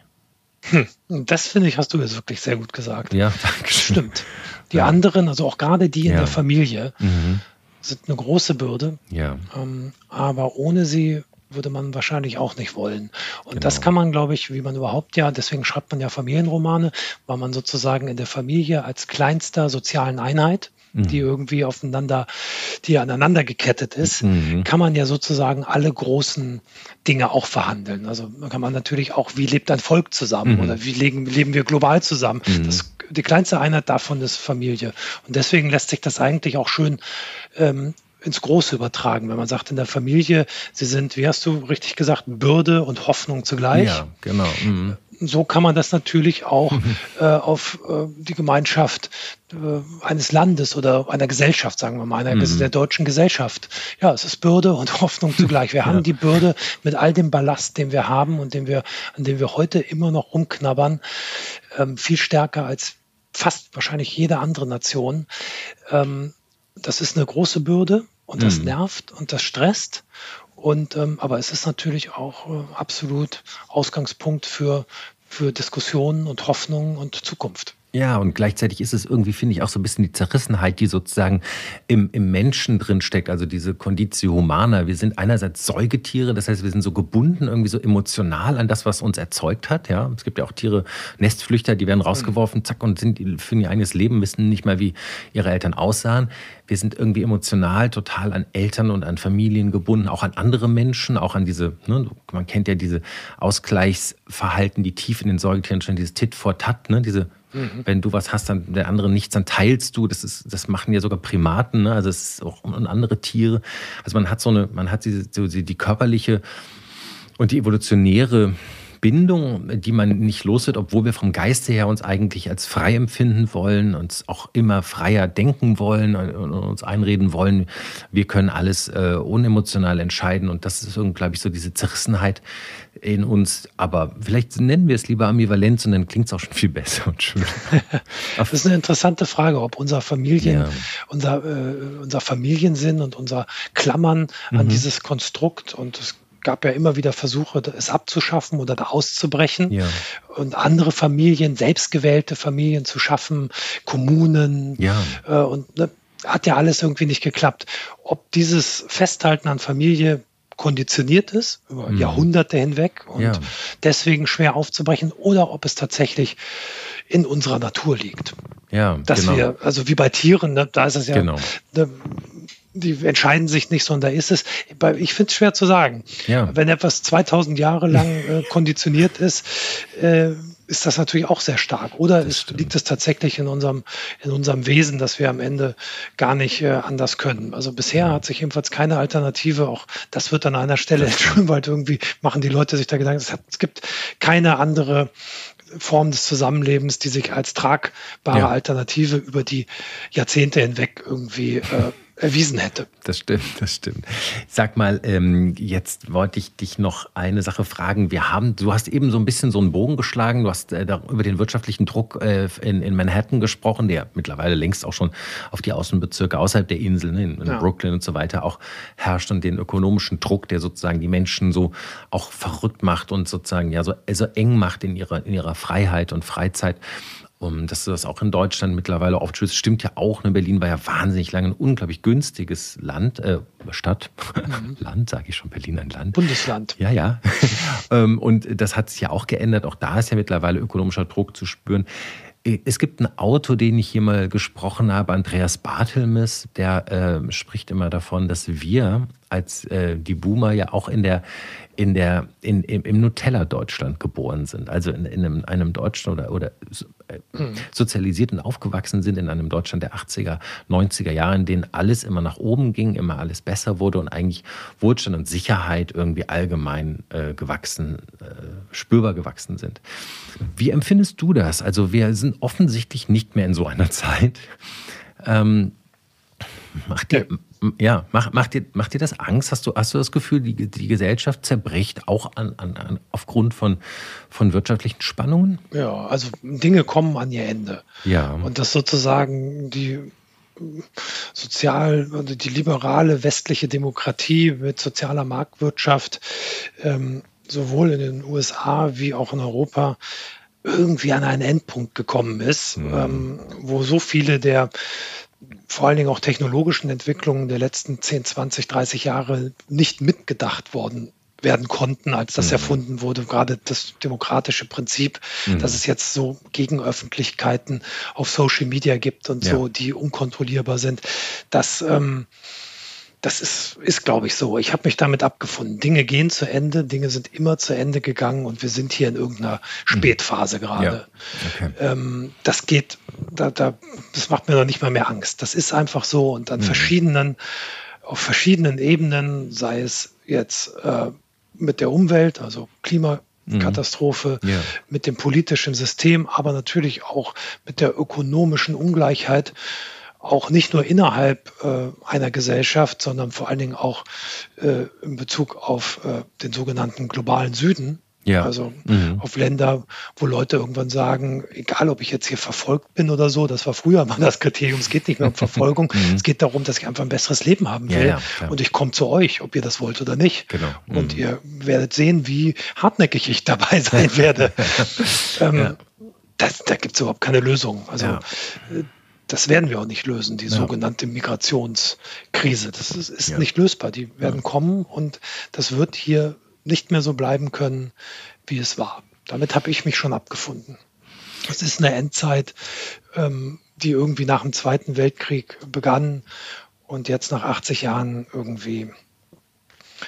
Hm, das finde ich, hast du jetzt wirklich sehr gut gesagt. Ja, danke. Stimmt. Die ja. anderen, also auch gerade die in ja. der Familie, mhm. sind eine große Bürde. Ja. Ähm, aber ohne sie würde man wahrscheinlich auch nicht wollen. Und genau. das kann man, glaube ich, wie man überhaupt ja, deswegen schreibt man ja Familienromane, weil man sozusagen in der Familie als kleinster sozialen Einheit, mhm. die irgendwie aufeinander, die aneinander gekettet ist, mhm. kann man ja sozusagen alle großen Dinge auch verhandeln. Also kann man natürlich auch, wie lebt ein Volk zusammen mhm. oder wie leben, leben wir global zusammen. Mhm. Das, die kleinste Einheit davon ist Familie. Und deswegen lässt sich das eigentlich auch schön ähm, ins Große übertragen. Wenn man sagt in der Familie, sie sind, wie hast du richtig gesagt, Bürde und Hoffnung zugleich. Ja, genau. Mhm. So kann man das natürlich auch mhm. äh, auf äh, die Gemeinschaft äh, eines Landes oder einer Gesellschaft, sagen wir mal, einer mhm. der deutschen Gesellschaft. Ja, es ist Bürde und Hoffnung zugleich. Wir ja. haben die Bürde mit all dem Ballast, den wir haben und den wir, an dem wir heute immer noch rumknabbern, ähm, viel stärker als fast wahrscheinlich jede andere Nation. Ähm, das ist eine große Bürde und das mhm. nervt und das stresst. Und ähm, aber es ist natürlich auch äh, absolut Ausgangspunkt für, für Diskussionen und Hoffnung und Zukunft. Ja, und gleichzeitig ist es irgendwie, finde ich, auch so ein bisschen die Zerrissenheit, die sozusagen im, im Menschen drin steckt, also diese Conditio Humana. Wir sind einerseits Säugetiere, das heißt, wir sind so gebunden, irgendwie so emotional an das, was uns erzeugt hat. Ja, es gibt ja auch Tiere, Nestflüchter, die werden rausgeworfen, zack, und sind für ihr eigenes Leben, wissen nicht mal, wie ihre Eltern aussahen. Wir sind irgendwie emotional total an Eltern und an Familien gebunden, auch an andere Menschen, auch an diese, ne, man kennt ja diese Ausgleichsverhalten, die tief in den Säugetieren stehen, dieses Tit for Tat, ne, diese Mhm. Wenn du was hast, dann der andere nichts, dann teilst du. Das ist, das machen ja sogar Primaten, ne? also es ist auch und andere Tiere. Also man hat so eine, man hat diese, so die körperliche und die evolutionäre Bindung, die man nicht los wird, obwohl wir vom Geiste her uns eigentlich als frei empfinden wollen, uns auch immer freier denken wollen und uns einreden wollen, wir können alles äh, unemotional entscheiden. Und das ist, glaube ich, so diese Zerrissenheit in uns. Aber vielleicht nennen wir es lieber Ambivalenz und dann klingt es auch schon viel besser und schöner. das ist eine interessante Frage, ob unser Familien, ja. unser, äh, unser Familiensinn und unser Klammern mhm. an dieses Konstrukt und es gab ja immer wieder Versuche, es abzuschaffen oder da auszubrechen ja. und andere Familien, selbstgewählte Familien zu schaffen, Kommunen ja. äh, und ne, hat ja alles irgendwie nicht geklappt. Ob dieses Festhalten an Familie konditioniert ist, über mhm. Jahrhunderte hinweg und ja. deswegen schwer aufzubrechen, oder ob es tatsächlich in unserer Natur liegt. Ja, dass genau. wir, also wie bei Tieren, ne, da ist es ja, genau. ne, die entscheiden sich nicht, sondern da ist es, ich finde es schwer zu sagen. Ja. Wenn etwas 2000 Jahre lang äh, konditioniert ist, äh, ist das natürlich auch sehr stark. Oder es, liegt es tatsächlich in unserem, in unserem Wesen, dass wir am Ende gar nicht äh, anders können. Also bisher hat sich jedenfalls keine Alternative, auch das wird an einer Stelle in Schönwald irgendwie, machen die Leute sich da Gedanken, es, hat, es gibt keine andere Form des Zusammenlebens, die sich als tragbare ja. Alternative über die Jahrzehnte hinweg irgendwie äh, erwiesen hätte. Das stimmt, das stimmt. Sag mal, ähm, jetzt wollte ich dich noch eine Sache fragen. Wir haben, du hast eben so ein bisschen so einen Bogen geschlagen. Du hast äh, über den wirtschaftlichen Druck äh, in, in Manhattan gesprochen, der mittlerweile längst auch schon auf die Außenbezirke außerhalb der Insel, ne, in, in ja. Brooklyn und so weiter, auch herrscht und den ökonomischen Druck, der sozusagen die Menschen so auch verrückt macht und sozusagen ja so, so eng macht in ihrer, in ihrer Freiheit und Freizeit. Um, dass das auch in Deutschland mittlerweile oft ist, stimmt ja auch. Ne? Berlin war ja wahnsinnig lange ein unglaublich günstiges Land, äh, Stadt, mhm. Land, sage ich schon, Berlin ein Land. Bundesland. Ja, ja. Ähm, und das hat sich ja auch geändert. Auch da ist ja mittlerweile ökonomischer Druck zu spüren. Äh, es gibt einen Autor, den ich hier mal gesprochen habe, Andreas Bartelmes, der äh, spricht immer davon, dass wir als äh, die Boomer ja auch in der, in der, in, im, im Nutella-Deutschland geboren sind. Also in, in einem, einem Deutschland oder, oder. Sozialisiert und aufgewachsen sind in einem Deutschland der 80er, 90er Jahre, in denen alles immer nach oben ging, immer alles besser wurde und eigentlich Wohlstand und Sicherheit irgendwie allgemein äh, gewachsen, äh, spürbar gewachsen sind. Wie empfindest du das? Also wir sind offensichtlich nicht mehr in so einer Zeit. Ähm, macht dir, ja, macht, macht, dir, macht dir das Angst? Hast du, hast du das Gefühl, die, die Gesellschaft zerbricht auch an, an, an, aufgrund von, von wirtschaftlichen Spannungen? Ja, also Dinge kommen an ihr Ende. Ja. Und das sozusagen die sozial, also die liberale westliche Demokratie mit sozialer Marktwirtschaft ähm, sowohl in den USA wie auch in Europa irgendwie an einen Endpunkt gekommen ist, mhm. ähm, wo so viele der vor allen Dingen auch technologischen Entwicklungen der letzten 10, 20, 30 Jahre nicht mitgedacht worden werden konnten, als das mhm. erfunden wurde. Gerade das demokratische Prinzip, mhm. dass es jetzt so Gegenöffentlichkeiten auf Social Media gibt und ja. so, die unkontrollierbar sind. Das ähm, das ist, ist glaube ich, so. Ich habe mich damit abgefunden. Dinge gehen zu Ende, Dinge sind immer zu Ende gegangen und wir sind hier in irgendeiner mhm. Spätphase gerade. Ja. Okay. Ähm, das geht, da, da, das macht mir noch nicht mal mehr Angst. Das ist einfach so und an mhm. verschiedenen, auf verschiedenen Ebenen, sei es jetzt äh, mit der Umwelt, also Klimakatastrophe, mhm. ja. mit dem politischen System, aber natürlich auch mit der ökonomischen Ungleichheit auch nicht nur innerhalb äh, einer Gesellschaft, sondern vor allen Dingen auch äh, in Bezug auf äh, den sogenannten globalen Süden. Ja. Also mhm. auf Länder, wo Leute irgendwann sagen, egal ob ich jetzt hier verfolgt bin oder so, das war früher mal das Kriterium, es geht nicht mehr um Verfolgung, mhm. es geht darum, dass ich einfach ein besseres Leben haben will. Ja, ja, und ich komme zu euch, ob ihr das wollt oder nicht. Genau. Mhm. Und ihr werdet sehen, wie hartnäckig ich dabei sein werde. ähm, das, da gibt es überhaupt keine Lösung. Also ja. Das werden wir auch nicht lösen, die ja. sogenannte Migrationskrise. Das ist, ist ja. nicht lösbar. Die werden kommen und das wird hier nicht mehr so bleiben können, wie es war. Damit habe ich mich schon abgefunden. Es ist eine Endzeit, ähm, die irgendwie nach dem Zweiten Weltkrieg begann und jetzt nach 80 Jahren irgendwie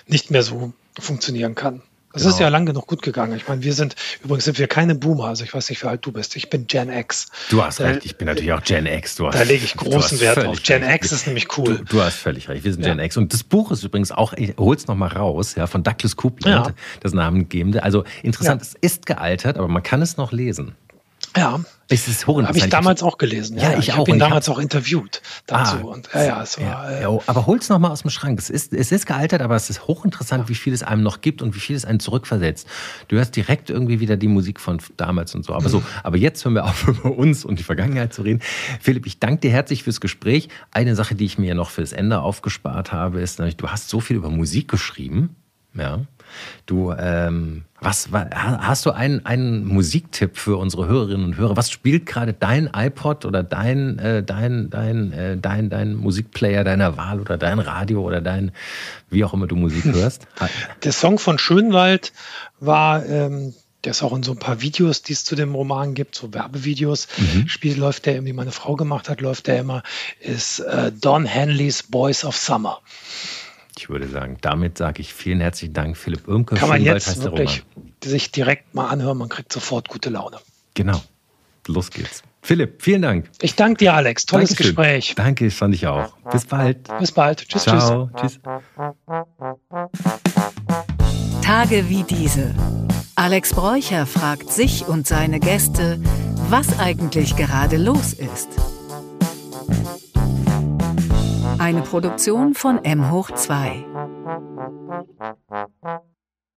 nicht mehr so funktionieren kann. Das genau. ist ja lang genug gut gegangen. Ich meine, wir sind, übrigens sind wir keine Boomer, also ich weiß nicht, wie alt du bist. Ich bin Gen X. Du hast da, recht, ich bin natürlich auch Gen X. Du hast, da lege ich großen Wert drauf. Gen recht. X ist nämlich cool. Du, du, hast völlig recht, wir sind ja. Gen X. Und das Buch ist übrigens auch, ich hol's nochmal raus, ja, von Douglas Coupland, ja. das Namengebende. Also interessant, ja. es ist gealtert, aber man kann es noch lesen. Ja. Es ist hochinteressant. Habe ich damals auch gelesen. Ja, ja ich, ich habe ihn damals auch interviewt dazu. Ah, und, ja, ja, es war, ja, äh, ja, aber hol's noch mal aus dem Schrank. Es ist, es ist gealtert, aber es ist hochinteressant, ja. wie viel es einem noch gibt und wie viel es einen zurückversetzt. Du hörst direkt irgendwie wieder die Musik von damals und so. Aber so, aber jetzt hören wir auf über uns und die Vergangenheit zu reden. Philipp, ich danke dir herzlich fürs Gespräch. Eine Sache, die ich mir noch fürs Ende aufgespart habe, ist, du hast so viel über Musik geschrieben. Ja. Du, ähm, was, hast du einen, einen Musiktipp für unsere Hörerinnen und Hörer? Was spielt gerade dein iPod oder dein, äh, dein, dein, äh, dein, dein Musikplayer deiner Wahl oder dein Radio oder dein, wie auch immer du Musik hörst? Der Song von Schönwald war, ähm, der ist auch in so ein paar Videos, die es zu dem Roman gibt, so Werbevideos. Mhm. Spiel läuft der, wie meine Frau gemacht hat, läuft der immer, ist äh, Don Henleys Boys of Summer. Ich würde sagen, damit sage ich vielen herzlichen Dank, Philipp Irmke. Kann man jetzt wirklich sich direkt mal anhören, man kriegt sofort gute Laune. Genau, los geht's. Philipp, vielen Dank. Ich danke dir, Alex. Tolles Dankeschön. Gespräch. Danke, fand ich auch. Bis bald. Bis bald. Tschüss, Ciao. tschüss. Tage wie diese. Alex Bräucher fragt sich und seine Gäste, was eigentlich gerade los ist. Eine Produktion von M hoch 2.